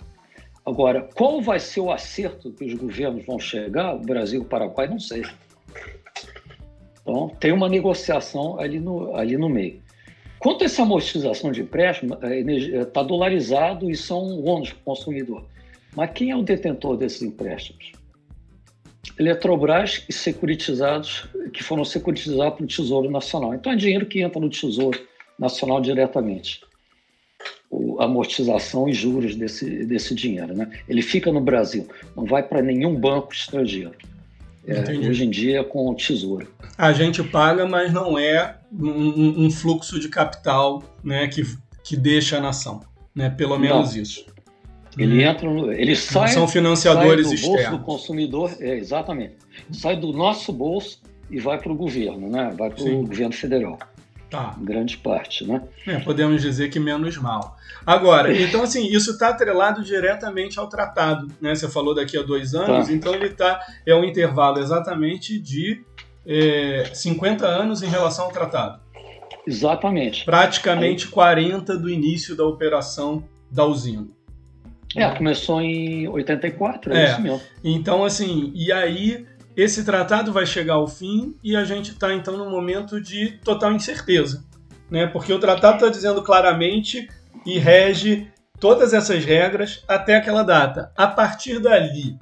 Agora, qual vai ser o acerto que os governos vão chegar, o Brasil e o Paraguai, não sei. Então, tem uma negociação ali no, ali no meio. Quanto a essa amortização de empréstimo, está dolarizado e são ônus para o consumidor. Mas quem é o detentor desses empréstimos? Eletrobras e securitizados, que foram securitizados pelo Tesouro Nacional. Então é dinheiro que entra no Tesouro Nacional diretamente. A amortização e juros desse, desse dinheiro. Né? Ele fica no Brasil, não vai para nenhum banco estrangeiro. É, hoje em dia é com o Tesouro. A gente paga, mas não é um, um fluxo de capital né, que, que deixa a nação. Né? Pelo menos não. isso. Ele hum. entra, no, ele sai, são financiadores sai do bolso do consumidor, é, exatamente. Sai do nosso bolso e vai para o governo, né? Vai para o governo federal. Tá. Grande parte, né? É, podemos dizer que menos mal. Agora, então assim, isso está atrelado diretamente ao tratado, né? Você falou daqui a dois anos, tá. então ele está é um intervalo exatamente de é, 50 anos em relação ao tratado. Exatamente. Praticamente Aí... 40 do início da operação da usina. É, começou em 84, é, é isso mesmo. Então, assim, e aí esse tratado vai chegar ao fim e a gente está, então, num momento de total incerteza. Né? Porque o tratado está dizendo claramente e rege todas essas regras até aquela data. A partir dali,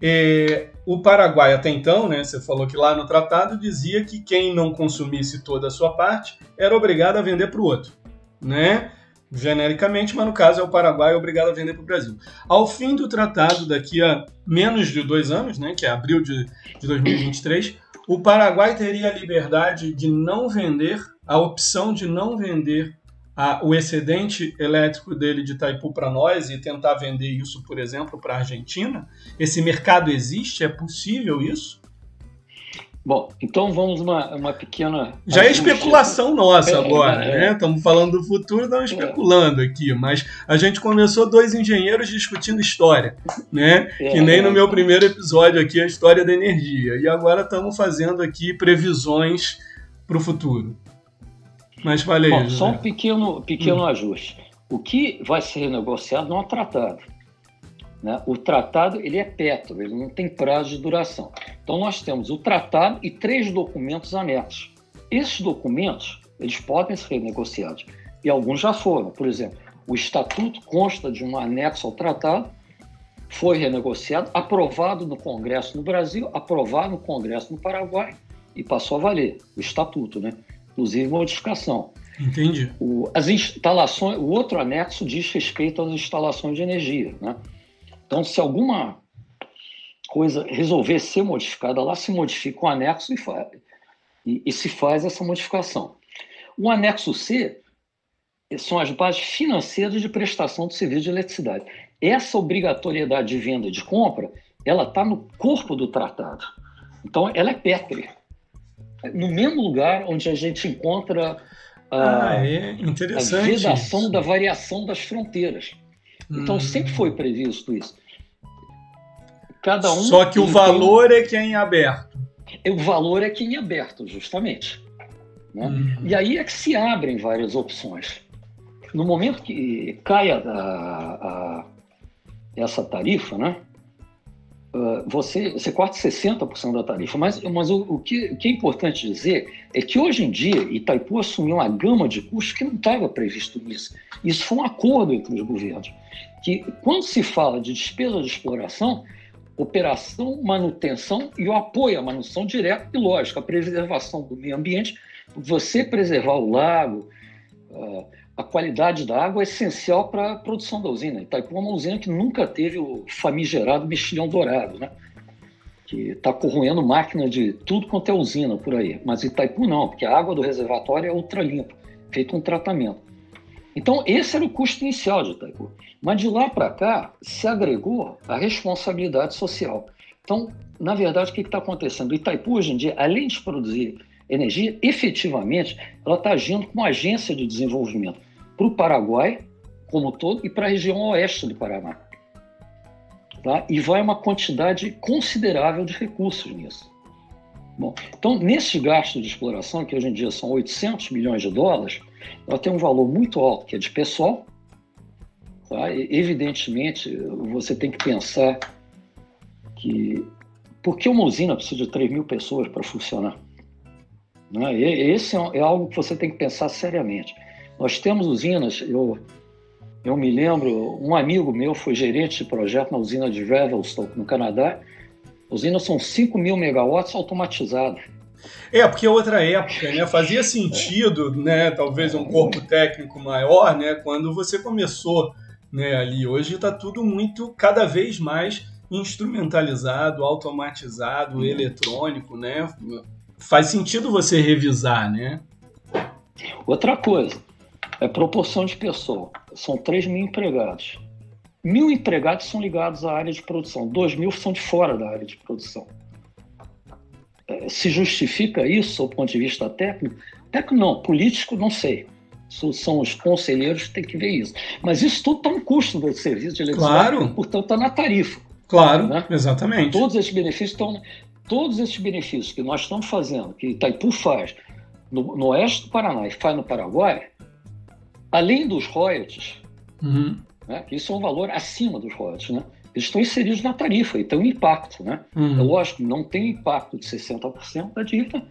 é, o Paraguai até então, né, você falou que lá no tratado dizia que quem não consumisse toda a sua parte era obrigado a vender para o outro. Né? Genericamente, mas no caso é o Paraguai obrigado a vender para o Brasil. Ao fim do tratado, daqui a menos de dois anos, né, que é abril de, de 2023, o Paraguai teria a liberdade de não vender, a opção de não vender a, o excedente elétrico dele de Itaipu para nós e tentar vender isso, por exemplo, para a Argentina. Esse mercado existe? É possível isso? Bom, então vamos uma, uma pequena. Já é especulação nossa é, agora, é, né? Estamos falando do futuro, estamos especulando aqui, mas a gente começou dois engenheiros discutindo história, né? É, que nem no meu primeiro episódio aqui, a história da energia. E agora estamos fazendo aqui previsões para o futuro. Mas. Bom, só um pequeno, pequeno hum. ajuste. O que vai ser renegociado não é tratado. Né? O tratado ele é petro, ele não tem prazo de duração. Então nós temos o tratado e três documentos anexos. Esses documentos eles podem ser renegociados e alguns já foram. Por exemplo, o estatuto consta de um anexo ao tratado, foi renegociado, aprovado no Congresso no Brasil, aprovado no Congresso no Paraguai e passou a valer o estatuto, né? Inclusive modificação. Entendi. O, as instalações, o outro anexo diz respeito às instalações de energia, né? Então, se alguma coisa resolver ser modificada lá, se modifica o anexo e, faz, e, e se faz essa modificação. O anexo C são as bases financeiras de prestação do serviço de eletricidade. Essa obrigatoriedade de venda e de compra, ela está no corpo do tratado. Então, ela é pétrea. No mesmo lugar onde a gente encontra a, ah, é a vedação da variação das fronteiras. Então, hum. sempre foi previsto isso. Cada um Só que o valor tem... é que é em aberto. O valor é que é em aberto, justamente. Né? Hum. E aí é que se abrem várias opções. No momento que caia a, a, essa tarifa, né, uh, você, você corta 60% da tarifa. Mas, mas o, o, que, o que é importante dizer é que hoje em dia Itaipu assumiu uma gama de custos que não estava previsto nisso. Isso foi um acordo entre os governos. Que quando se fala de despesa de exploração, operação, manutenção e o apoio à manutenção direta e, lógico, a preservação do meio ambiente, você preservar o lago, uh, a qualidade da água é essencial para a produção da usina. Itaipu é uma usina que nunca teve o famigerado mexilhão dourado, né? que está corroendo máquina de tudo quanto é usina por aí. Mas Itaipu não, porque a água do reservatório é ultra limpa, feito um tratamento. Então, esse era o custo inicial de Itaipu. Mas de lá para cá, se agregou a responsabilidade social. Então, na verdade, o que está acontecendo? Itaipu, hoje em dia, além de produzir energia, efetivamente, ela está agindo como agência de desenvolvimento para o Paraguai como todo e para a região oeste do Paraná. Tá? E vai uma quantidade considerável de recursos nisso. Bom, então, nesse gasto de exploração, que hoje em dia são 800 milhões de dólares, ela tem um valor muito alto, que é de pessoal. Tá? evidentemente, você tem que pensar que por que uma usina precisa de 3 mil pessoas para funcionar? Né? Esse é, é algo que você tem que pensar seriamente. Nós temos usinas, eu, eu me lembro, um amigo meu foi gerente de projeto na usina de Revelstoke, no Canadá. Usinas são 5 mil megawatts automatizadas. É, porque é outra época, né? Fazia sentido, né? Talvez um corpo técnico maior, né? Quando você começou, né? Ali hoje está tudo muito, cada vez mais instrumentalizado, automatizado, uhum. eletrônico, né? faz sentido você revisar, né? Outra coisa, é proporção de pessoa. São 3 mil empregados. Mil empregados são ligados à área de produção, 2 mil são de fora da área de produção. Se justifica isso do ponto de vista técnico? Técnico não, político não sei. Isso são os conselheiros que têm que ver isso. Mas isso tudo está no custo do serviço de eletricidade, claro. portanto está na tarifa. Claro, né? exatamente. Todos esses benefícios estão todos esses benefícios que nós estamos fazendo, que Itaipu faz no, no oeste do Paraná e faz no Paraguai, além dos royalties, uhum. né, que isso é um valor acima dos royalties, né, eles estão inseridos na tarifa e tem um impacto. Né? Uhum. É lógico, não tem impacto de 60% da dívida,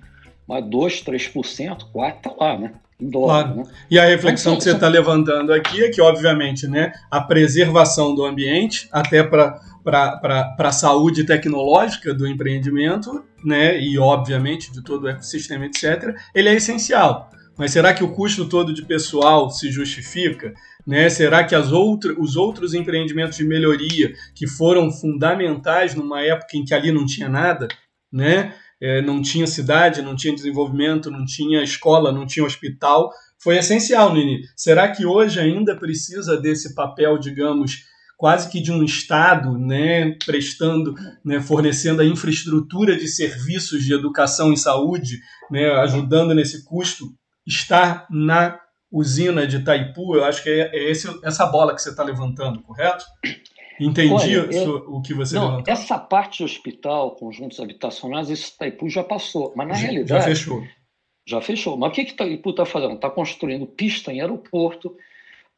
mas 2%, 3%, 4% está lá, né? Em dólar, claro. né? E a reflexão então, que você está levantando aqui é que, obviamente, né, a preservação do ambiente, até para para a saúde tecnológica do empreendimento, né, e obviamente de todo o ecossistema, etc., ele é essencial. Mas será que o custo todo de pessoal se justifica? Né? Será que as outra, os outros empreendimentos de melhoria que foram fundamentais numa época em que ali não tinha nada, né? É, não tinha cidade, não tinha desenvolvimento, não tinha escola, não tinha hospital, foi essencial, Nini. Será que hoje ainda precisa desse papel, digamos, quase que de um Estado, né, prestando, né, fornecendo a infraestrutura de serviços de educação e saúde, né, ajudando nesse custo, estar na usina de Itaipu, eu acho que é, é esse, essa bola que você está levantando, correto? Entendi Olha, eu, o que você não, levantou. Essa parte de hospital, conjuntos habitacionais, esse Itaipu já passou. Mas na já, realidade. Já fechou. Já fechou. Mas o que, que Itaipu está fazendo? Está construindo pista em aeroporto,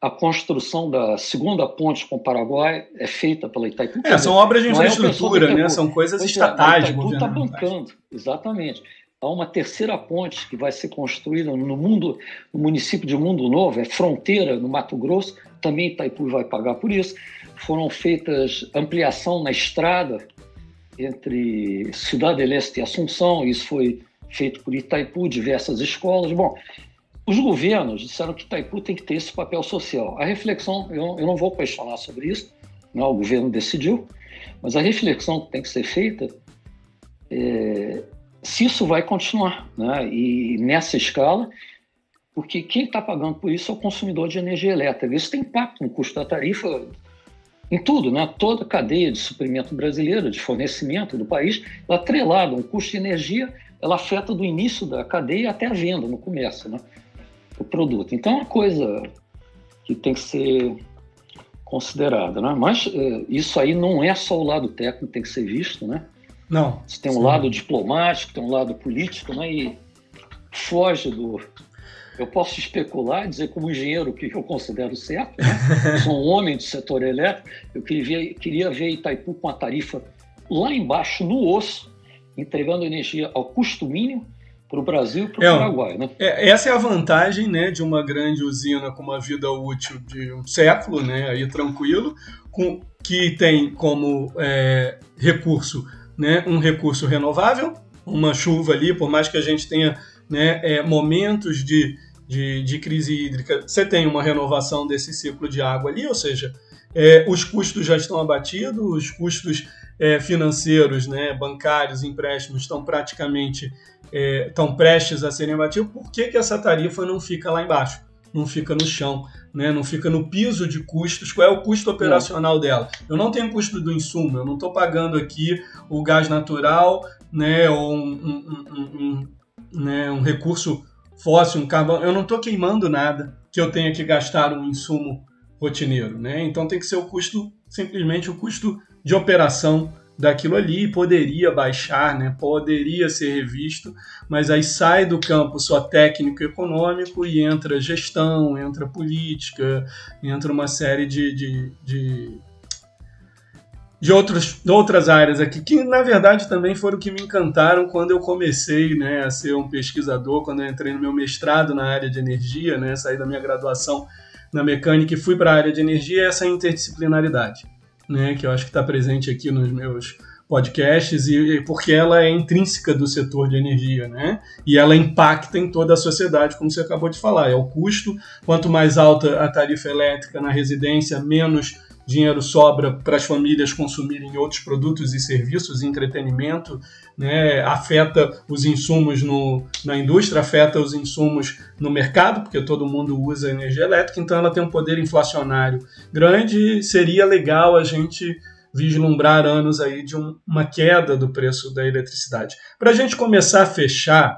a construção da segunda ponte com o Paraguai é feita pela Itaipu. É, são obras de é infraestrutura, é né? São coisas é, estatais. A Itaipu está bancando, exatamente. Há uma terceira ponte que vai ser construída no mundo, no município de Mundo Novo, é fronteira no Mato Grosso, também Itaipu vai pagar por isso. Foram feitas ampliação na estrada entre Cidade del Este e Assunção, isso foi feito por Itaipu, diversas escolas. Bom, os governos disseram que Itaipu tem que ter esse papel social. A reflexão, eu, eu não vou questionar sobre isso, não, o governo decidiu, mas a reflexão que tem que ser feita é se isso vai continuar, né? e nessa escala, porque quem está pagando por isso é o consumidor de energia elétrica. Isso tem impacto no custo da tarifa em tudo, né? Toda a cadeia de suprimento brasileira, de fornecimento do país, ela atrelada, um custo de energia, ela afeta do início da cadeia até a venda no comércio, né? O produto. Então é uma coisa que tem que ser considerada, né? Mas é, isso aí não é só o lado técnico tem que ser visto, né? Não. Você tem um sim. lado diplomático, tem um lado político, né? E foge do eu posso especular, dizer como engenheiro que eu considero certo. Né? [laughs] Sou um homem do setor elétrico. Eu queria, queria ver Itaipu com a tarifa lá embaixo, no osso, entregando energia ao custo mínimo para o Brasil e para o é, Paraguai. Né? É, essa é a vantagem né, de uma grande usina com uma vida útil de um século, né, aí tranquilo, com, que tem como é, recurso né, um recurso renovável, uma chuva ali, por mais que a gente tenha né, é, momentos de, de, de, crise hídrica, você tem uma renovação desse ciclo de água ali, ou seja, é, os custos já estão abatidos, os custos é, financeiros, né, bancários, empréstimos estão praticamente é, estão prestes a serem abatidos. Por que, que essa tarifa não fica lá embaixo? Não fica no chão, né? não fica no piso de custos. Qual é o custo operacional dela? Eu não tenho custo do insumo, eu não estou pagando aqui o gás natural né, ou um, um, um, né, um recurso fóssil, um carvão, eu não estou queimando nada que eu tenha que gastar um insumo rotineiro, né? Então tem que ser o custo, simplesmente o custo de operação daquilo ali, poderia baixar, né? Poderia ser revisto, mas aí sai do campo só técnico econômico e entra gestão, entra política, entra uma série de, de, de de, outros, de outras áreas aqui, que na verdade também foram que me encantaram quando eu comecei né, a ser um pesquisador, quando eu entrei no meu mestrado na área de energia, né, saí da minha graduação na mecânica e fui para a área de energia, essa interdisciplinaridade, né, que eu acho que está presente aqui nos meus podcasts e porque ela é intrínseca do setor de energia, né? E ela impacta em toda a sociedade, como você acabou de falar. É o custo. Quanto mais alta a tarifa elétrica na residência, menos dinheiro sobra para as famílias consumirem outros produtos e serviços, entretenimento, né, afeta os insumos no, na indústria, afeta os insumos no mercado, porque todo mundo usa energia elétrica, então ela tem um poder inflacionário grande. Seria legal a gente vislumbrar anos aí de um, uma queda do preço da eletricidade. Para a gente começar a fechar,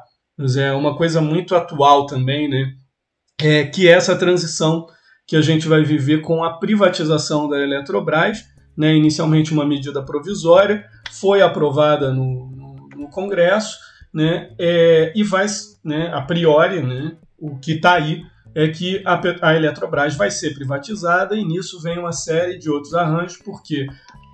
é uma coisa muito atual também, né, é que é essa transição que a gente vai viver com a privatização da Eletrobras, né, inicialmente uma medida provisória, foi aprovada no, no, no Congresso, né, é, e vai, né, a priori, né, o que está aí é que a, a, Eletrobras vai ser privatizada e nisso vem uma série de outros arranjos, porque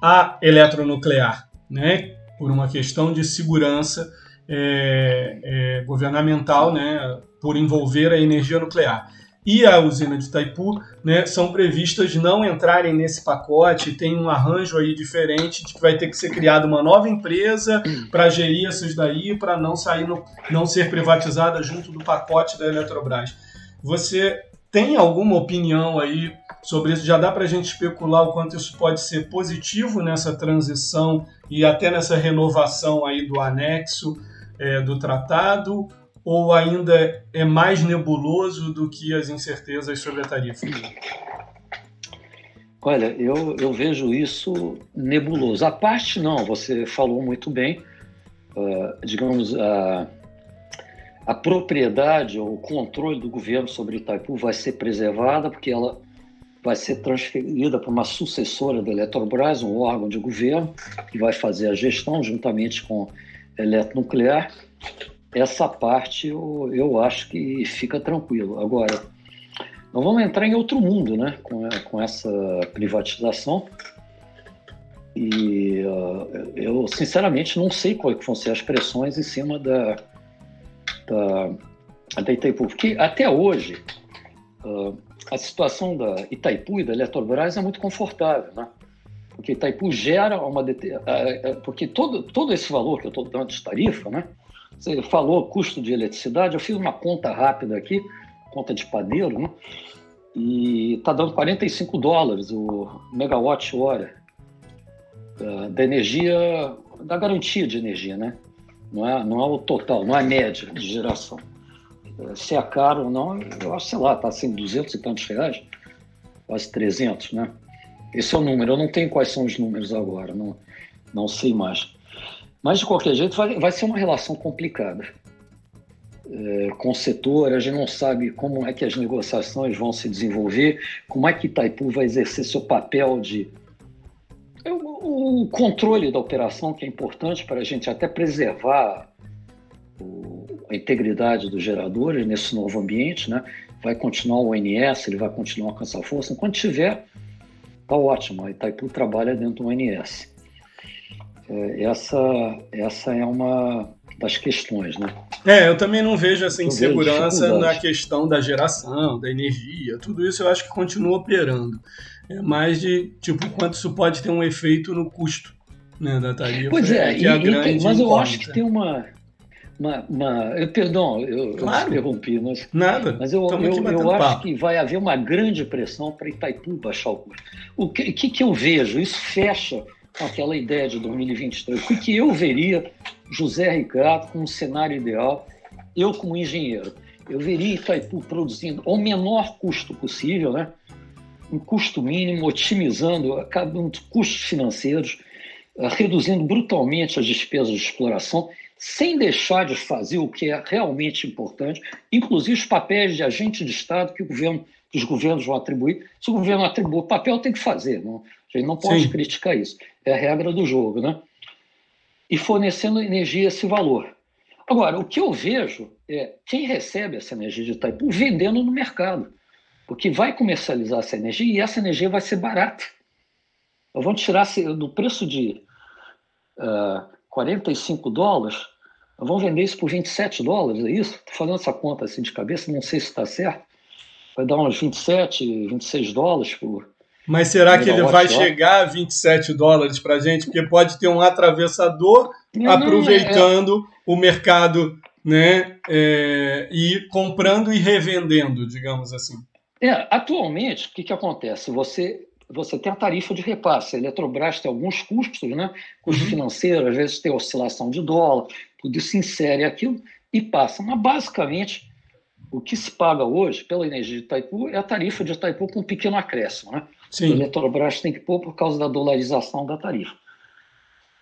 a eletronuclear, né, por uma questão de segurança é, é, governamental, né, por envolver a energia nuclear e a usina de Itaipu né, são previstas não entrarem nesse pacote. Tem um arranjo aí diferente de que vai ter que ser criada uma nova empresa para gerir essas daí, para não sair no, não ser privatizada junto do pacote da Eletrobras. Você tem alguma opinião aí sobre isso? Já dá para a gente especular o quanto isso pode ser positivo nessa transição e até nessa renovação aí do anexo é, do tratado? Ou ainda é mais nebuloso do que as incertezas sobre a tarifa? Olha, eu, eu vejo isso nebuloso. A parte não, você falou muito bem. Uh, digamos, a, a propriedade ou o controle do governo sobre Itaipu vai ser preservada, porque ela vai ser transferida para uma sucessora da Eletrobras, um órgão de governo, que vai fazer a gestão juntamente com a Eletronuclear. Essa parte eu, eu acho que fica tranquilo. Agora, nós vamos entrar em outro mundo, né? Com, com essa privatização. E uh, eu, sinceramente, não sei quais vão ser as pressões em cima da, da, da Itaipu. Porque até hoje, uh, a situação da Itaipu e da Eletrobras é muito confortável, né? Porque Itaipu gera uma... Uh, porque todo, todo esse valor que eu estou dando de tarifa, né? Você falou custo de eletricidade, eu fiz uma conta rápida aqui, conta de padeiro, né? E está dando 45 dólares o megawatt-hora da, da energia, da garantia de energia, né? Não é, não é o total, não é a média de geração. É, se é caro ou não, eu acho, sei lá, está assim, 200 e tantos reais, quase 300, né? Esse é o número, eu não tenho quais são os números agora, não, não sei mais. Mas, de qualquer jeito, vai, vai ser uma relação complicada. É, com o setor, a gente não sabe como é que as negociações vão se desenvolver, como é que Itaipu vai exercer seu papel de o, o controle da operação, que é importante para a gente até preservar o, a integridade dos geradores nesse novo ambiente, né? vai continuar o ONS, ele vai continuar com essa força. Enquanto tiver, tá ótimo. A Itaipu trabalha dentro do ONS. É, essa, essa é uma das questões, né? É, eu também não vejo essa insegurança na questão da geração, da energia, tudo isso eu acho que continua operando. É mais de, tipo, quanto isso pode ter um efeito no custo né, da tarifa. Pois é, e, é e, mas eu acho que tem uma, uma, uma eu, perdão, eu, claro. eu interrompi, mas, Nada. mas eu, eu, eu acho que vai haver uma grande pressão para Itaipu baixar o custo. O que, que, que eu vejo? Isso fecha aquela ideia de 2023. O que eu veria José Ricardo com um cenário ideal, eu como engenheiro, eu veria Itaipu produzindo ao menor custo possível, né? um custo mínimo, otimizando, acabando custos financeiros, eh, reduzindo brutalmente as despesas de exploração, sem deixar de fazer o que é realmente importante, inclusive os papéis de agente de Estado que, o governo, que os governos vão atribuir. Se o governo atribui o papel, tem que fazer. Não, a gente não pode Sim. criticar isso. É a regra do jogo. Né? E fornecendo energia esse valor. Agora, o que eu vejo é quem recebe essa energia de Itaipu vendendo no mercado. Porque vai comercializar essa energia e essa energia vai ser barata. Nós vamos tirar do preço de uh, ah, 45 dólares, vamos vender isso por 27 dólares, é isso? Estou fazendo essa conta assim de cabeça, não sei se está certo. Vai dar uns 27, 26 dólares por, mas será que ele vai chegar a 27 dólares para a gente? Porque pode ter um atravessador não, aproveitando não, é... o mercado né, é, e comprando e revendendo, digamos assim. É, atualmente, o que, que acontece? Você, você tem a tarifa de repasse. A Eletrobras tem alguns custos, né? custo uhum. financeiro, às vezes tem oscilação de dólar, tudo isso insere aquilo e passa. Mas, basicamente, o que se paga hoje pela energia de Itaipu é a tarifa de Itaipu com um pequeno acréscimo. Né? Sim. A Eletrobras tem que pôr por causa da dolarização da tarifa.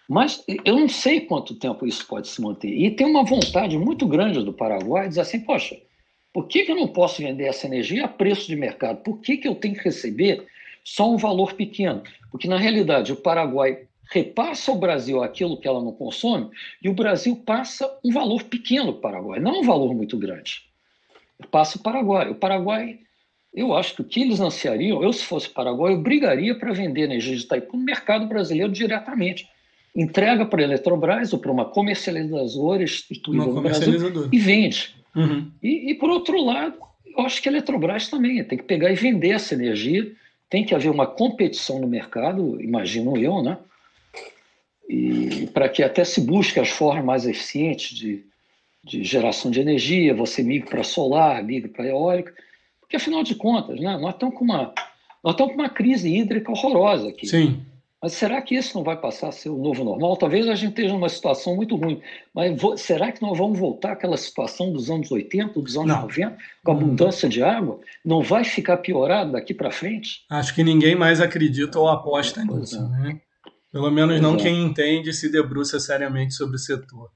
Mas eu não sei quanto tempo isso pode se manter. E tem uma vontade muito grande do Paraguai de dizer assim, poxa, por que, que eu não posso vender essa energia a preço de mercado? Por que, que eu tenho que receber só um valor pequeno? Porque, na realidade, o Paraguai repassa ao Brasil aquilo que ela não consome e o Brasil passa um valor pequeno para o Paraguai, não um valor muito grande. Passa o Paraguai. O Paraguai eu acho que o que eles ansiariam, eu se fosse Paraguai, eu brigaria para vender energia de Itaipu no mercado brasileiro diretamente. Entrega para a Eletrobras ou para uma comercializadora instituída uma no Brasil e vende. Uhum. E, e, por outro lado, eu acho que a Eletrobras também tem que pegar e vender essa energia, tem que haver uma competição no mercado, imagino eu, né? E para que até se busque as formas mais eficientes de, de geração de energia, você migre para solar, migre para eólica, porque, afinal de contas, né, nós estamos com uma, nós estamos com uma crise hídrica horrorosa aqui. Sim. Mas será que isso não vai passar a ser o novo normal? Talvez a gente esteja numa situação muito ruim, mas será que nós vamos voltar àquela situação dos anos 80, dos anos não. 90, com abundância de água? Não vai ficar piorado daqui para frente? Acho que ninguém mais acredita ou aposta nisso. É. Né? Pelo menos pois não é. quem entende e se debruça seriamente sobre o setor.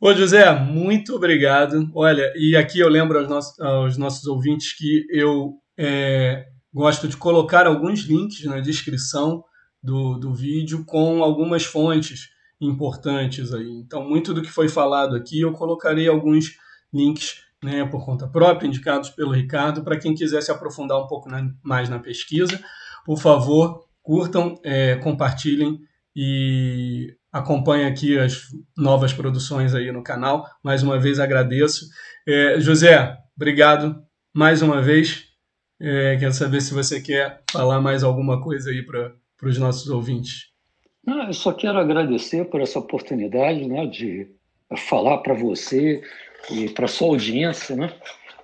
Ô José, muito obrigado. Olha, e aqui eu lembro aos nossos, aos nossos ouvintes que eu é, gosto de colocar alguns links na descrição do, do vídeo com algumas fontes importantes aí. Então, muito do que foi falado aqui, eu colocarei alguns links né, por conta própria, indicados pelo Ricardo, para quem quiser se aprofundar um pouco na, mais na pesquisa. Por favor, curtam, é, compartilhem e acompanhem aqui as novas produções aí no canal. Mais uma vez agradeço. É, José, obrigado mais uma vez. É, quero saber se você quer falar mais alguma coisa aí para os nossos ouvintes. Não, eu só quero agradecer por essa oportunidade né, de falar para você e para sua audiência né,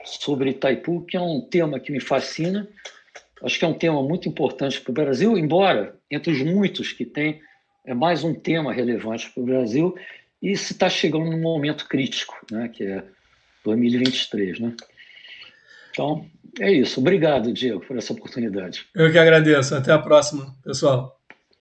sobre Itaipu, que é um tema que me fascina. Acho que é um tema muito importante para o Brasil, embora, entre os muitos que tem, é mais um tema relevante para o Brasil e se está chegando num momento crítico, né, que é 2023. Né? Então, é isso. Obrigado, Diego, por essa oportunidade. Eu que agradeço. Até a próxima, pessoal.